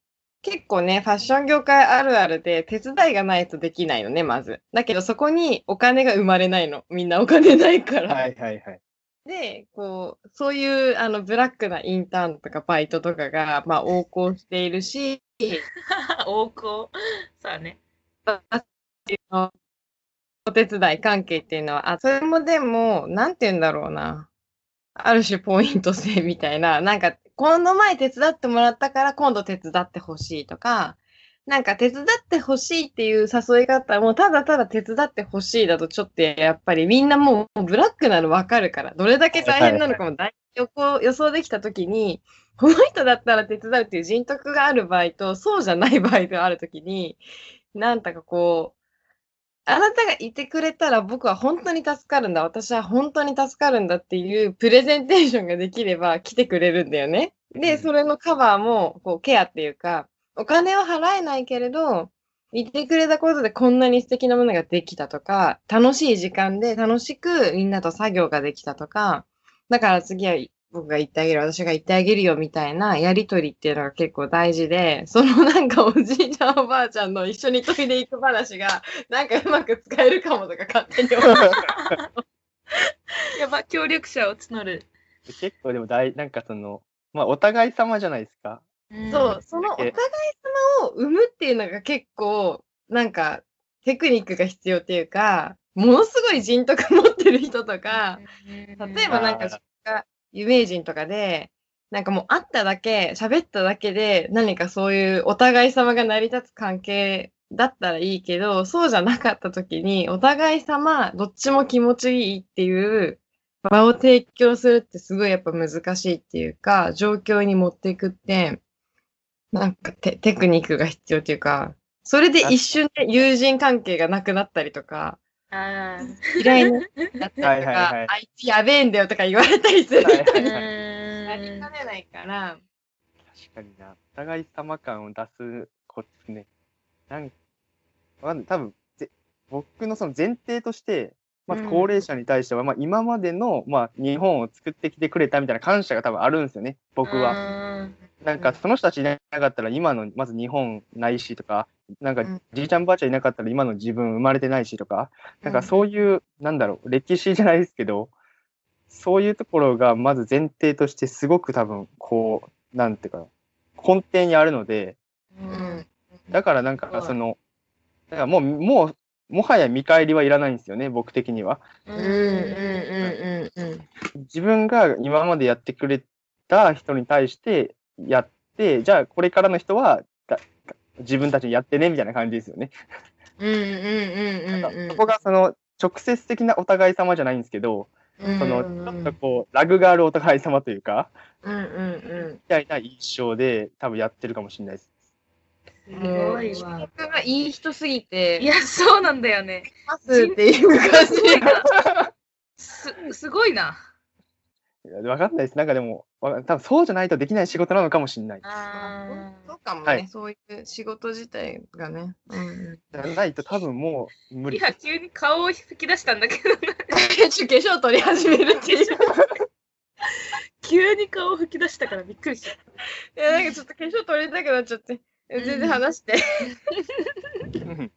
結構ね、ファッション業界あるあるで、手伝いがないとできないのね、まず。だけど、そこにお金が生まれないの。みんなお金ないから。はいはいはい。で、こう、そういう、あの、ブラックなインターンとかバイトとかが、まあ、横行しているし、*laughs* 大子。さあね。お手伝い関係っていうのは、あ、それもでも、なんて言うんだろうな。ある種ポイント制みたいな、なんか、この前手伝ってもらったから今度手伝ってほしいとか、なんか手伝ってほしいっていう誘い方もただただ手伝ってほしいだとちょっとやっぱりみんなもうブラックなのわかるから、どれだけ大変なのかも大予想予想できたときに、この人だったら手伝うっていう人徳がある場合と、そうじゃない場合があるときに、なんだかこう、あなたがいてくれたら僕は本当に助かるんだ。私は本当に助かるんだっていうプレゼンテーションができれば来てくれるんだよね。で、うんそれのカバーもこうケアっていうか、お金を払えないけれど、いてくれたことでこんなに素敵なものができたとか、楽しい時間で楽しくみんなと作業ができたとか、だから次は僕が言ってあげる、私が言ってあげるよみたいなやりとりっていうのが結構大事で、そのなんかおじいちゃんおばあちゃんの一緒にトイレ行く話が、なんかうまく使えるかもとか勝手に思って。*laughs* やば、協力者を募る。結構でも大、なんかその、まあお互い様じゃないですか。そう、そのお互い様を生むっていうのが結構、なんか、テクニックが必要っていうか、ものすごい人徳持ってる人とか、例えばなんか有名人とかで、なんかもう会っただけ、喋っただけで、何かそういうお互い様が成り立つ関係だったらいいけど、そうじゃなかった時に、お互い様、どっちも気持ちいいっていう場を提供するってすごいやっぱ難しいっていうか、状況に持っていくって、なんかテテクニックが必要っていうか、それで一瞬で友人関係がなくなったりとか、あ嫌いになったりとはいはいかはい、あいつやべえんだよとか言われたりするはい人にはいはなりかねないから、確かにな。お互い様感を出すこつね。なんわか。多分ぜ僕のその前提として、まずうん。高齢者に対しては、まあ今までの、まあ日本を作ってきてくれたみたいな感謝が多分あるんですよね、僕は。は。なんかその人たちいなかったら今のまず日本ないしとか、なんかうん。じいちゃんばあちゃんいなかったら今の自分生まれてないしとか、なんかそういう、なんだろう、歴史じゃないですけど、そういうところがまず前提としてすごく多分こう、なんていうか、根底にあるので、うん。だからなんかその、だからもう、もう、もはや見返りはいらないんですよね、僕的には。自分が今までやってくれた人に対してやって、じゃあこれからの人はだ自分たちにやってねみたいな感じですよね。そこがその直接的なお互い様じゃないんですけど、うんそのうんちょっとこうラグがあるお互い様というか、みたいな印象で多分やってるかもしれないです。すうんごいわ。僕がいい人すぎて、いや、そうなんだよね。ますっていう感じが。す、すごいな。いやわかんないです。なんかでも、わ多分そうじゃないとできない仕事なのかもしれない。あそうかもね、はいそういう仕事自体がね。うんうん、じゃないと多分もう無理。いや、急に顔を吹き出したんだけどな。*laughs* 化粧取り始めるっていう。急に顔を吹き出したからびっくりした。いや、なんかちょっと化粧取りたくなっちゃって。全然話して。*laughs*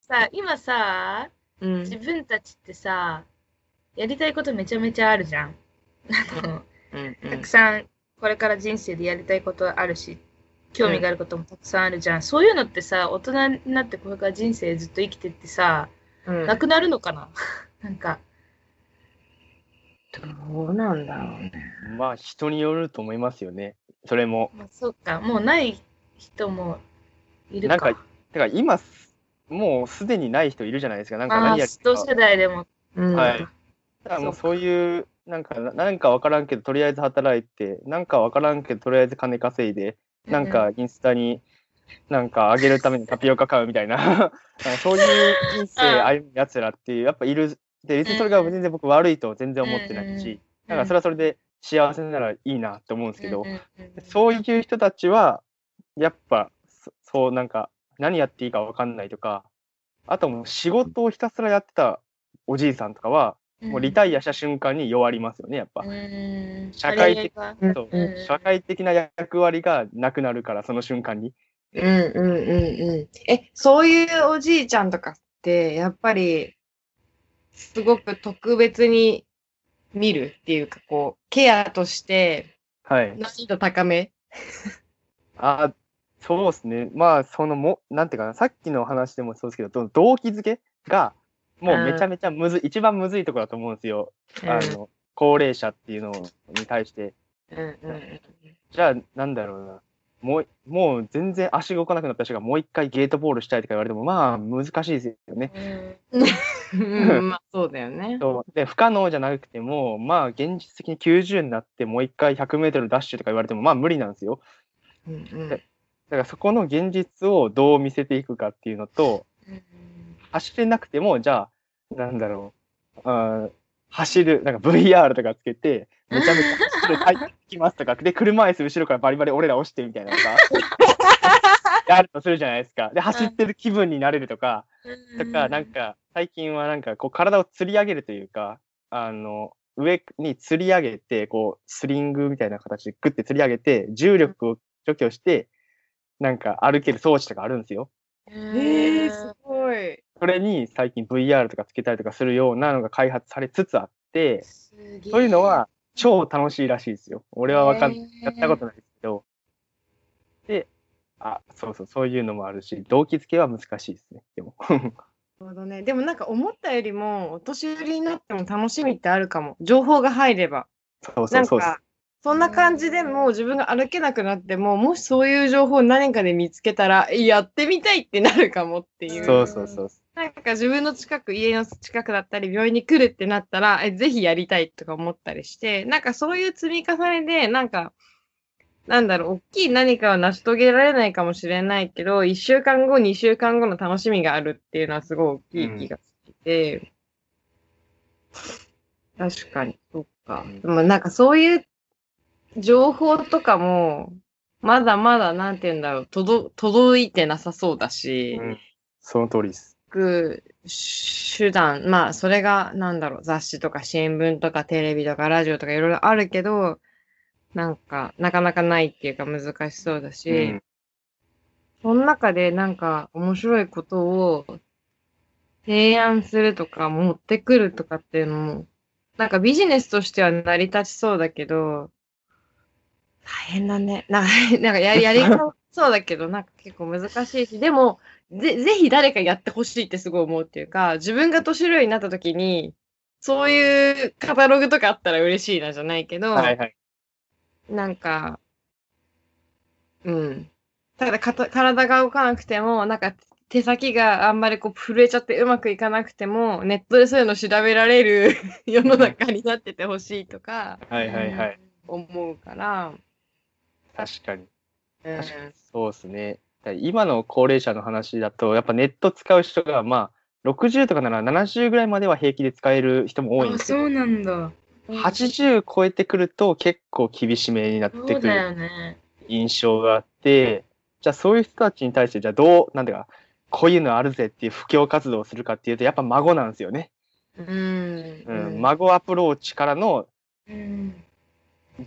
さあ、今さ、うん自分たちってさ、やりたいことめちゃめちゃあるじゃん。うんたくさんこれから人生でやりたいことあるし、興味があることもたくさんあるじゃん。そういうのってさ、大人になってこれから人生ずっと生きてってさ、うんなくなるのかな？*laughs* なんか。どうなんだろうね。まあ人によると思いますよね。それも。まあ、そうか、もうない人もいるか。なんかてか今すもうすでにない人いるじゃないですか。なんかああ何やる同世代でも。うんはい。だからもうそういう、なんか、ななんかわからんけど、とりあえず働いて、なんかわからんけど、とりあえず金稼いで、なんかインスタに、なんか上げるためにタピオカ買うみたいな、*laughs* なそういう人生歩むやつらっていう、やっぱいる。で、別にそれが全然僕悪いと全然思ってないし、だからそれはそれで幸せならいいなって思うんですけどそういう人たちは、やっぱ、そそう、なんか、何やっていいかわかんないとか、あともう仕事をひたすらやってたおじいさんとかは、もうリタイアした瞬間に弱りますよね、やっぱ。うん。社会的社会的な役割がなくなるから、その瞬間に。うんうんうんうん。え、そういうおじいちゃんとかって、やっぱり、すごく特別に見るっていうか、こう、ケアとしてはい。難易度高め。あそうですね。まあ、そのも、なんていうかな、さっきの話でもそうですけど、ど動機づけが、もうめちゃめちゃむずい、一番むずいところだと思うんですよ。あの、高齢者っていうのに対して。うんうんうんじゃあ、なんだろうな。もう、もう全然足動かなくなった人がもう一回ゲートボールしたいとか言われても、まあ、難しいですよね。うんうん。まあ、そうだよね。*laughs* そうで、不可能じゃなくても、まあ、現実的に90になってもう一回100メートルダッシュとか言われても、まあ、無理なんですよ。うんうんだからそこの現実をどう見せていくかっていうのと、走れなくても、じゃあ、なんだろう、あー走る、なんか VR とかつけて、めちゃめちゃ走る、はい、行きますとか、*laughs* で、車椅子後ろからバリバリ俺ら押してみたいなのが、*laughs* やるとするじゃないですか。で、走ってる気分になれるとか、とか、なんか、最近はなんか、こう、体を吊り上げるというか、あの、上に吊り上げて、こう、スリングみたいな形でグッて吊り上げて、重力を除去して、なんか歩ける装置とかあるんですよ。えー、すごい。それに最近 VR とかつけたりとかするようなのが開発されつつあって、そういうのは超楽しいらしいですよ。俺はわかんやったことないですけど。で、あ、そうそう、そういうのもあるし、動機付けは難しいですね。でも。なるほどね。でもなんか思ったよりも、お年寄りになっても楽しみってあるかも。情報が入れば。そうそなうんそうですか。、そんな感じでもう自分が歩けなくなっても、もしそういう情報を何かで見つけたら、えやってみたいってなるかもっていう。そうそうそう。なんか自分の近く、家の近くだったり、病院に来るってなったら、えぜひやりたいとか思ったりして、なんかそういう積み重ねで、なんか、なんだろう、大きい何かは成し遂げられないかもしれないけど、1週間後、2週間後の楽しみがあるっていうのはすごい大きい気がしてて、確かに、そっかうん。でもなんかそういう情報とかも、まだまだ、なんて言うんだろう、届届いてなさそうだし、うんその通りです。く手段、まあ、それが、なんだろう、雑誌とか新聞とかテレビとかラジオとかいろいろあるけど、なんか、なかなかないっていうか難しそうだし、うんその中でなんか面白いことを提案するとか持ってくるとかっていうのも、なんかビジネスとしては成り立ちそうだけど、大変だね。なんか、*laughs* なんかやり、やり方そうだけど、なんか結構難しいし、でも、ぜ、ぜひ誰かやってほしいってすごい思うっていうか、自分が年寄りになった時に、そういうカタログとかあったら嬉しいなじゃないけど、はいはい。なんか、うん。ただかた体が動かなくても、なんか手先があんまりこう震えちゃってうまくいかなくても、ネットでそういうの調べられる *laughs* 世の中になっててほしいとかはいはいはい。思うから、確かに。そうですね。今の高齢者の話だと、やっぱネット使う人が、まあ、60とかなら70ぐらいまでは平気で使える人も多いんですけどあそう、なんだ。80超えてくると結構厳しめになってくるね。印象があって、じゃあそういう人たちに対して、じゃあどう、なんていうか、こういうのあるぜっていう布教活動をするかっていうと、やっぱ孫なんですよね。うん。うん、孫アプローチからのうん。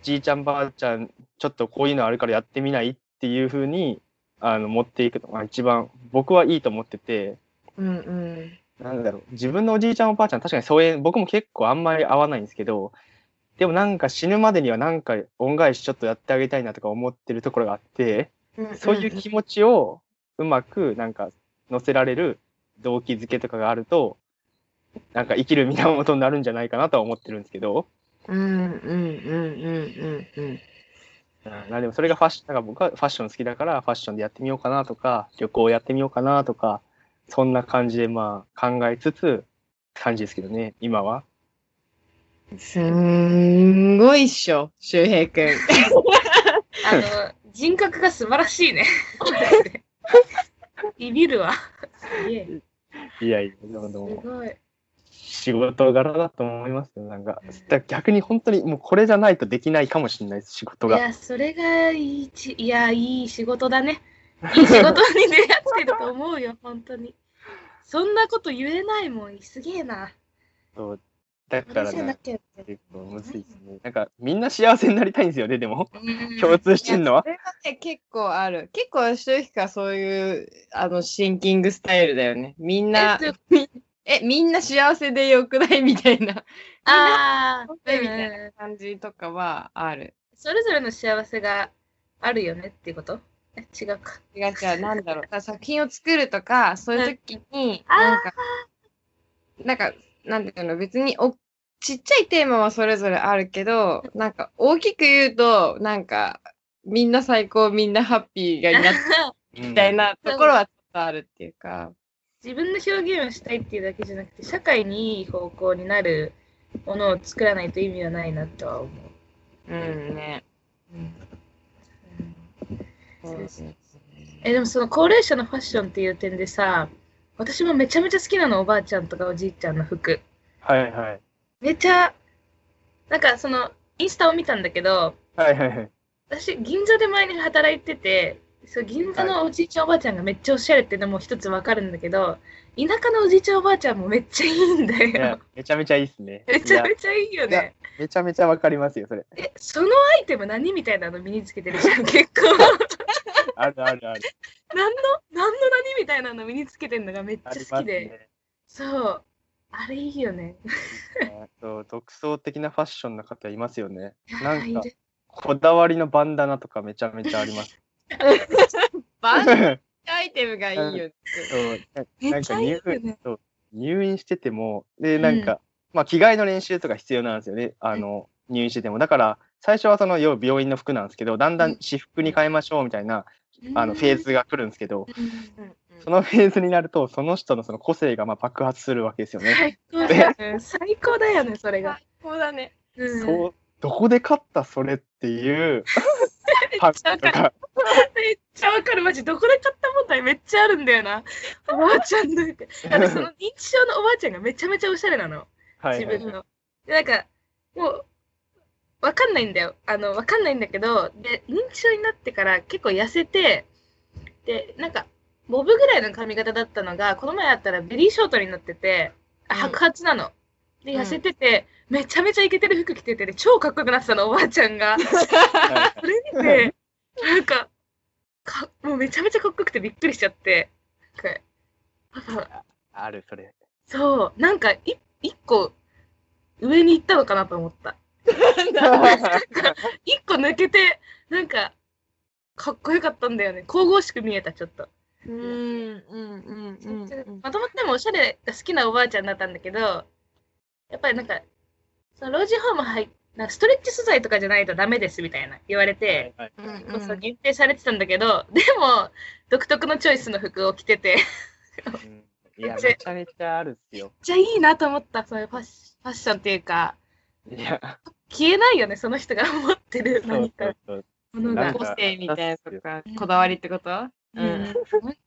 じいちゃんばあちゃんちょっとこういうのあるからやってみない？っていう風にあの持っていくのが一番僕はいいと思っててうんうん。なんだろう自分のおじいちゃんおばあちゃん確かにそういう僕も結構あんまり合わないんですけどでもなんか死ぬまでにはなんか恩返しちょっとやってあげたいなとか思ってるところがあってそういう気持ちをうまくなんか乗せられる動機づけとかがあるとなんか生きる源になるんじゃないかなとは思ってるんですけど。うんうんうんうんうんうん。うん、なでもそれがファッション、なんか僕はファッション好きだからファッションでやってみようかなとか、旅行やってみようかなとか、そんな感じでまあ考えつつ、感じですけどね、今は。すんごいっしょ、周平くん。*laughs* あの、人格が素晴らしいね。*laughs* ビビるわ。いやいや、でもですもごい。仕事柄だと思いますよ。なんか、逆に本当にもうこれじゃないとできないかもしれないです、仕事が。いや、それがいいち、いや、いい仕事だね。いい仕事に出会ってると思うよ、*laughs* 本当に。そんなこと言えないもん、すげえな。そうだから俺じゃなね、結構むずいですね。なんかみんな幸せになりたいんですよね、でも。うん *laughs* 共通してんのはそ。れはね、結構ある。結構、周平くんはそういう、あの、シンキングスタイルだよね。みんなえっ、とえ、みんな幸せでよくない？みたいな。ああ、みたいうんな感じとかはある。それぞれの幸せがあるよねっていうこと？え違うか。違う違う、なんだろう。作品を作るとか、そういう時に、なんか、なんか、なんていうの、別にお、ちっちゃいテーマはそれぞれあるけど、なんか、大きく言うと、なんか、みんな最高、みんなハッピーがになった *laughs* みたいなところはちょっとあるっていうか、自分の表現をしたいっていうだけじゃなくて、社会にいい方向になるものを作らないと意味はないなとは思う。うんね。うんそうですね。え、でもその高齢者のファッションっていう点でさ、私もめちゃめちゃ好きなの、おばあちゃんとかおじいちゃんの服。はいはい。めちゃ、なんかその、インスタを見たんだけど、はいはいはい。私、銀座で前に働いてて、そう銀座のおじいちゃんおばあちゃんがめっちゃおしゃれってのも一つわかるんだけど、田舎のおじいちゃんおばあちゃんもめっちゃいいんだよ。、めちゃめちゃいいっすね。めちゃめちゃいいよね。めちゃめちゃわかりますよ、それ。え、そのアイテム何みたいなの身につけてるじゃん、*laughs* 結構。あるあるある。何の、何の何みたいなの身につけてるのがめっちゃ好きで。ね。そう。あれいいよね。あそう独創的なファッションの方いますよね。なんかこだわりのバンダナとかめちゃめちゃあります。*laughs* バンそう *laughs* アイテムがいいよっちゃいいよなんか入ね。そう入院してても、で、なんか、まあ、着替えの練習とか必要なんですよね。あの、入院してても。だから、最初はその、要は病院の服なんですけど、だんだん私服に変えましょうみたいな、あの、フェーズが来るんですけど、うんそのフェーズになると、その人のその個性がまあ爆発するわけですよね。最高だよね。*laughs* 最高だよね、それが。そうだね。うんそう、どこで買ったそれっていう、か、めっちゃわかる。マジ、どこで買った問題？めっちゃあるんだよな。おばあちゃんの服。私、その認知症のおばあちゃんがめちゃめちゃおしゃれなの。自分の。でなんか、もう、わかんないんだよ。あの、わかんないんだけど、で、認知症になってから結構痩せて、で、なんか、ボブぐらいの髪型だったのが、この前あったらベリーショートになってて、白髪なの。で、うん痩せてて、めちゃめちゃイケてる服着てて、で超かっこよくなってたの、おばあちゃんが。*laughs* はいそれ見て、なんか、かもうめちゃめちゃかっこよくてびっくりしちゃって、パパ、ある、それ。そう、なんかい一個上に行ったのかなと思った。一個抜けて、なんか、かっこよかったんだよね。神々しく見えた、ちょっと。うんうんうんうんうん。まともとでもおしゃれが好きなおばあちゃんだったんだけど、やっぱりなんか、その老人ホーム入っなんかストレッチ素材とかじゃないとダメですみたいな言われて、はいはいうんそうそう限定されてたんだけど、でも、独特のチョイスの服を着てて、うんいや、*laughs* めちゃめちゃあるっすよ。じゃあいいなと思った、そういうファッシファッションっていうか、いや、消えないよね、その人が持ってる何かそうそう。ものがなんか。個性みたいなとか、こだわりってこと？ううんん。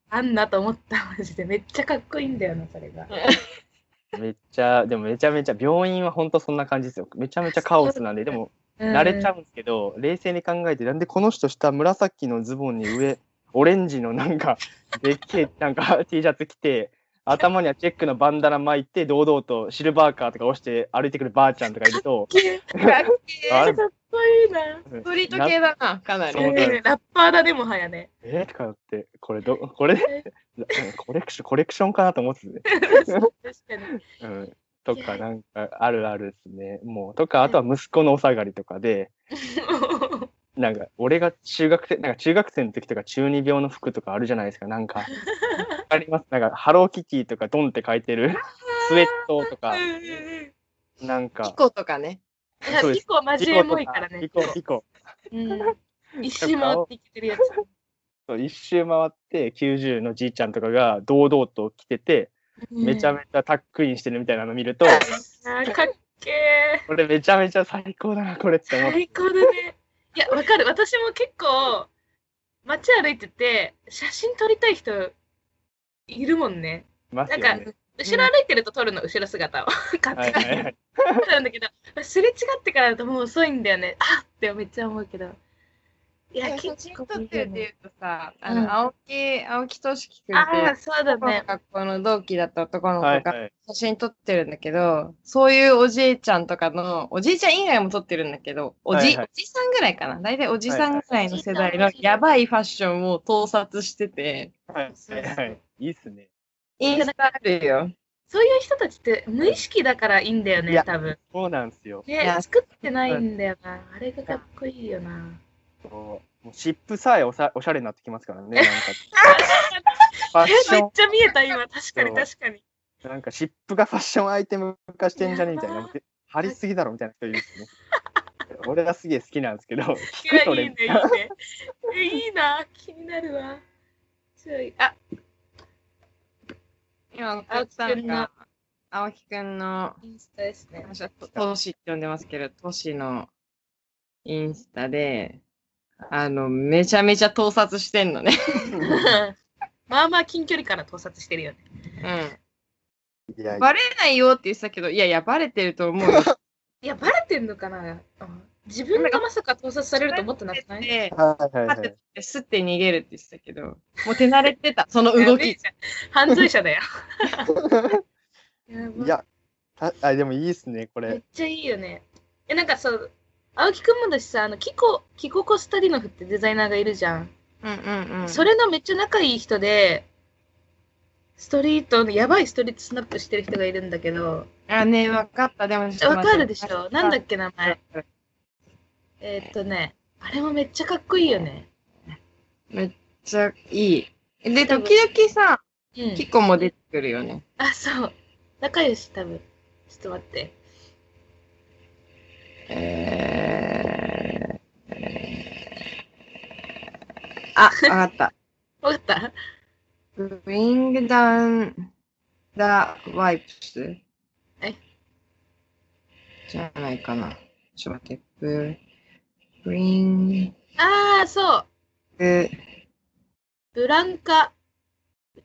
あんなと思った、マジで。めっちゃかっこいいんだよな、それが。*laughs* めっちゃ、でもめちゃめちゃ、病院は本当そんな感じですよ。めちゃめちゃカオスなんで、*laughs* でも、慣れちゃうんですけど、冷静に考えて、なんでこの人下紫のズボンに上、オレンジのなんか、でっけえ、なんか T シャツ着て、頭にはチェックのバンダナ巻いて、堂々とシルバーカーとか押して歩いてくるばあちゃんとかいると、あれかっこいいな。ストリート系だな、かなり。そうだよラッパーだね、もはやね。えー、とかなって、これど、これ、コレクション、コレクションかなと思ってて、ね、確かに。うん。とか、なんか、あるあるですね。もう、とか、あとは息子のお下がりとかで、*laughs* なんか、俺が中学生、なんか中学生の時とか中二病の服とかあるじゃないですか、なんか。*laughs* あります。なんか、ハローキティとかドンって書いてるスウェットとか、なんかピ、コとかね。ピコマジエモいからねピ。コ、ピコ。うん一周回ってきてるやつ。そう一周回って90のじいちゃんとかが堂々と着てて、めちゃめちゃタックインしてるみたいなの見ると、あーかっけこれめちゃめちゃ最高だな、これってー。思って。最高だね。いや、わかる。私も結構、街歩いてて、写真撮りたい人いるもんね。ますなんか後ろ歩いてると撮るの、後ろ姿を。勝 *laughs* はい手にはいはい。撮るんだけど、すれ違ってからだともう遅いんだよね。あっってめっちゃ思うけど。いや、写真撮ってるっていうとさ、あうんの、青木、青木俊樹君っていあそうだね。学校の同期だった男の子がはいはい。写真撮ってるんだけど、そういうおじいちゃんとかの、おじいちゃん以外も撮ってるんだけど、おじ、はいはいおじさんぐらいかな。大体おじさんぐらいの世代のはいはいやばいファッションを盗撮してて、はいはいはい。いいっすね。インスタあるよ。そういう人たちって無意識だからいいんだよね、多分。そうなんですよ。いや、ね作ってないんだよな。あれがかっこいいよな。そうもう湿布さえおさおしゃれになってきますからね。*laughs* なんかファッえ、ショめっちゃ見えた、今。確かに確かに。ン、なんか湿布がファッションアイテム化してんじゃねみたいな。貼りすぎだろみたいな人いるんですね。俺はすげえ好きなんですけど、い聞くとや、いいね、いいね。え、いいな。気になるわ。あ、今、青木くんのが青木くんの、インスタですね。私はトシって呼んでますけど、トシのインスタで、あの、めちゃめちゃ盗撮してんのね。*laughs* まあまあ近距離から盗撮してるよね。うん。いや、バレないよって言ってたけど、いやいや、バレてると思うよ。*laughs* いや、バレてんのかな？うん自分がまさか盗撮されると思ってなくない？で、*laughs* はいはいはい。てすって逃げるって言ってたけど、もう手慣れてた、その動き。犯罪者だよ。いや、たあでもいいっすね、これめっ。ちゃいいよね。え、なんかそう、青木くんもだしさ、あの、キコ、キココスタディノフってデザイナーがいるじゃん。うんうんうん。それのめっちゃ仲いい人で、ストリートの、やばいストリートスナップしてる人がいるんだけど、あ、ねわかった。でも、わかるでしょ？なんだっけ名前。けえーっとね、あれもめっちゃかっこいいよね。めっちゃいい。で、時々さ、うん。キコも出てくるよね。あ、そう。仲良し、多分。ちょっと待って。えー、えー、あ、わかった。わかったブリングダウン、ダワイプスえじゃないかな。ちょっと待って。ブ、ブリンああ、そう。グ、ブランカ。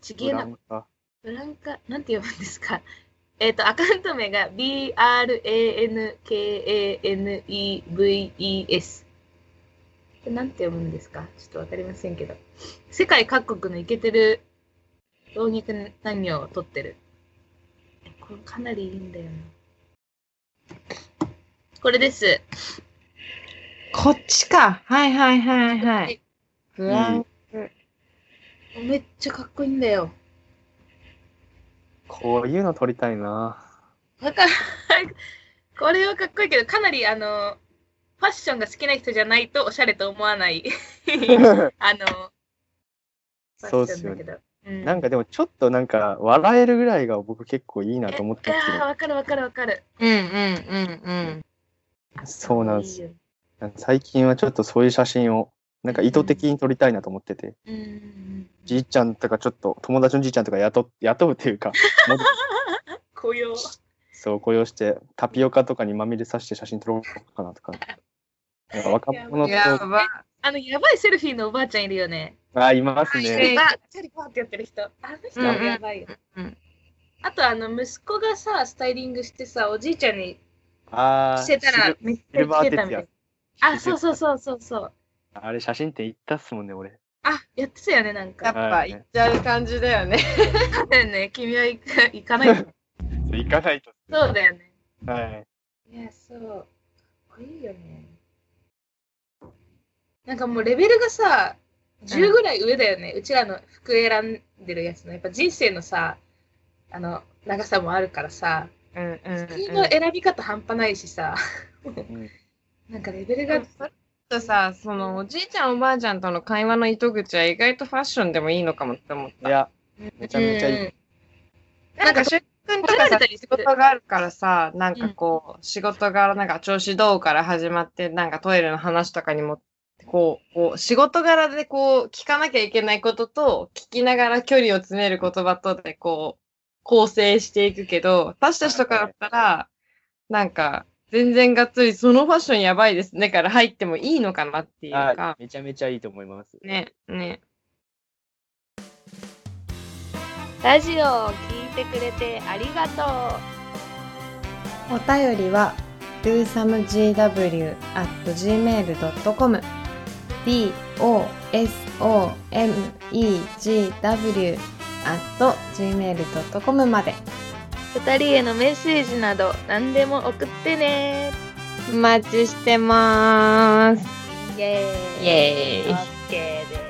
ちげえなブラ。ンカブランカ、なんて読むんですかえっ、と、アカウント名が BRANKANEVES。なんて読むんですか？ちょっとわかりませんけど。世界各国のイケてる老若男女を撮ってる。これかなりいいんだよな。これです。こっちか。はいはいはいはい。ブランク、めっちゃかっこいいんだよ。こういうの撮りたいな。わかる。*laughs* これはかっこいいけど、かなりあの、ファッションが好きな人じゃないとおしゃれと思わない。*laughs* あの、そうっすよね。うんなんかでもちょっとなんか笑えるぐらいが僕結構いいなと思ってますけああ、わかるわかるわかる。うんうんうんうん。ど、そうなんです最近はちょっとそういう写真をなんか意図的に撮りたいなと思ってて、うんうん。じいちゃんとかちょっと友達のじいちゃんとか雇 *laughs* 雇うっていうか、*laughs* 雇用。そう雇用してタピオカとかにまみれさせて写真撮ろうかなとか。なんか若者と、やば。あの、やばいセルフィーのおばあちゃんいるよね。あ、いますはいね。あ、チャリパーってやってる人。あの人もやばいよ。うんあと、あの、息子がさ、スタイリングしてさ、おじいちゃんにあ着せたらめっちゃてたみたいな。あ、そうそうそうそうそう。あれ写真展行ったっすもんね、俺。あ、やってたよね、なんやっか。ぱ行っちゃう感じだよね。そうだよね。君は行か行かない *laughs* と。行かないと。そうだよね。はい。いや、そう。これいいよね。なんかもうレベルがさ、10ぐらい上だよね。うちらの服選んでるやつの。やっぱ人生のさ、あの、長さもあるからさ、うんうん、服の選び方半端ないしさ、うん *laughs* なんかレベルが、とさ、そのおじいちゃんおばあちゃんとの会話の糸口は意外とファッションでもいいのかもって思った。いや、めちゃめちゃいい。うんなんか、しゅっくんとかさ仕事があるからさ、なんかこう、仕事柄なんか調子どうから始まって、なんかトイレの話とかにも、こう、こう仕事柄でこう、聞かなきゃいけないことと、聞きながら距離を詰める言葉とで、こう、構成していくけど、私たちとかだったら、なんか、全然がっつり、そのファッションやばいですねから入ってもいいのかなっていうはかい、めちゃめちゃいいと思います。ね、ね。ラジオを聞いてくれてありがとう。お便りは dosamegw.gmail.com d o s o m e g w gmail.com まで二人へのメッセージなど何でも送ってね。お待ちしてます。イエーイ。イエーイ。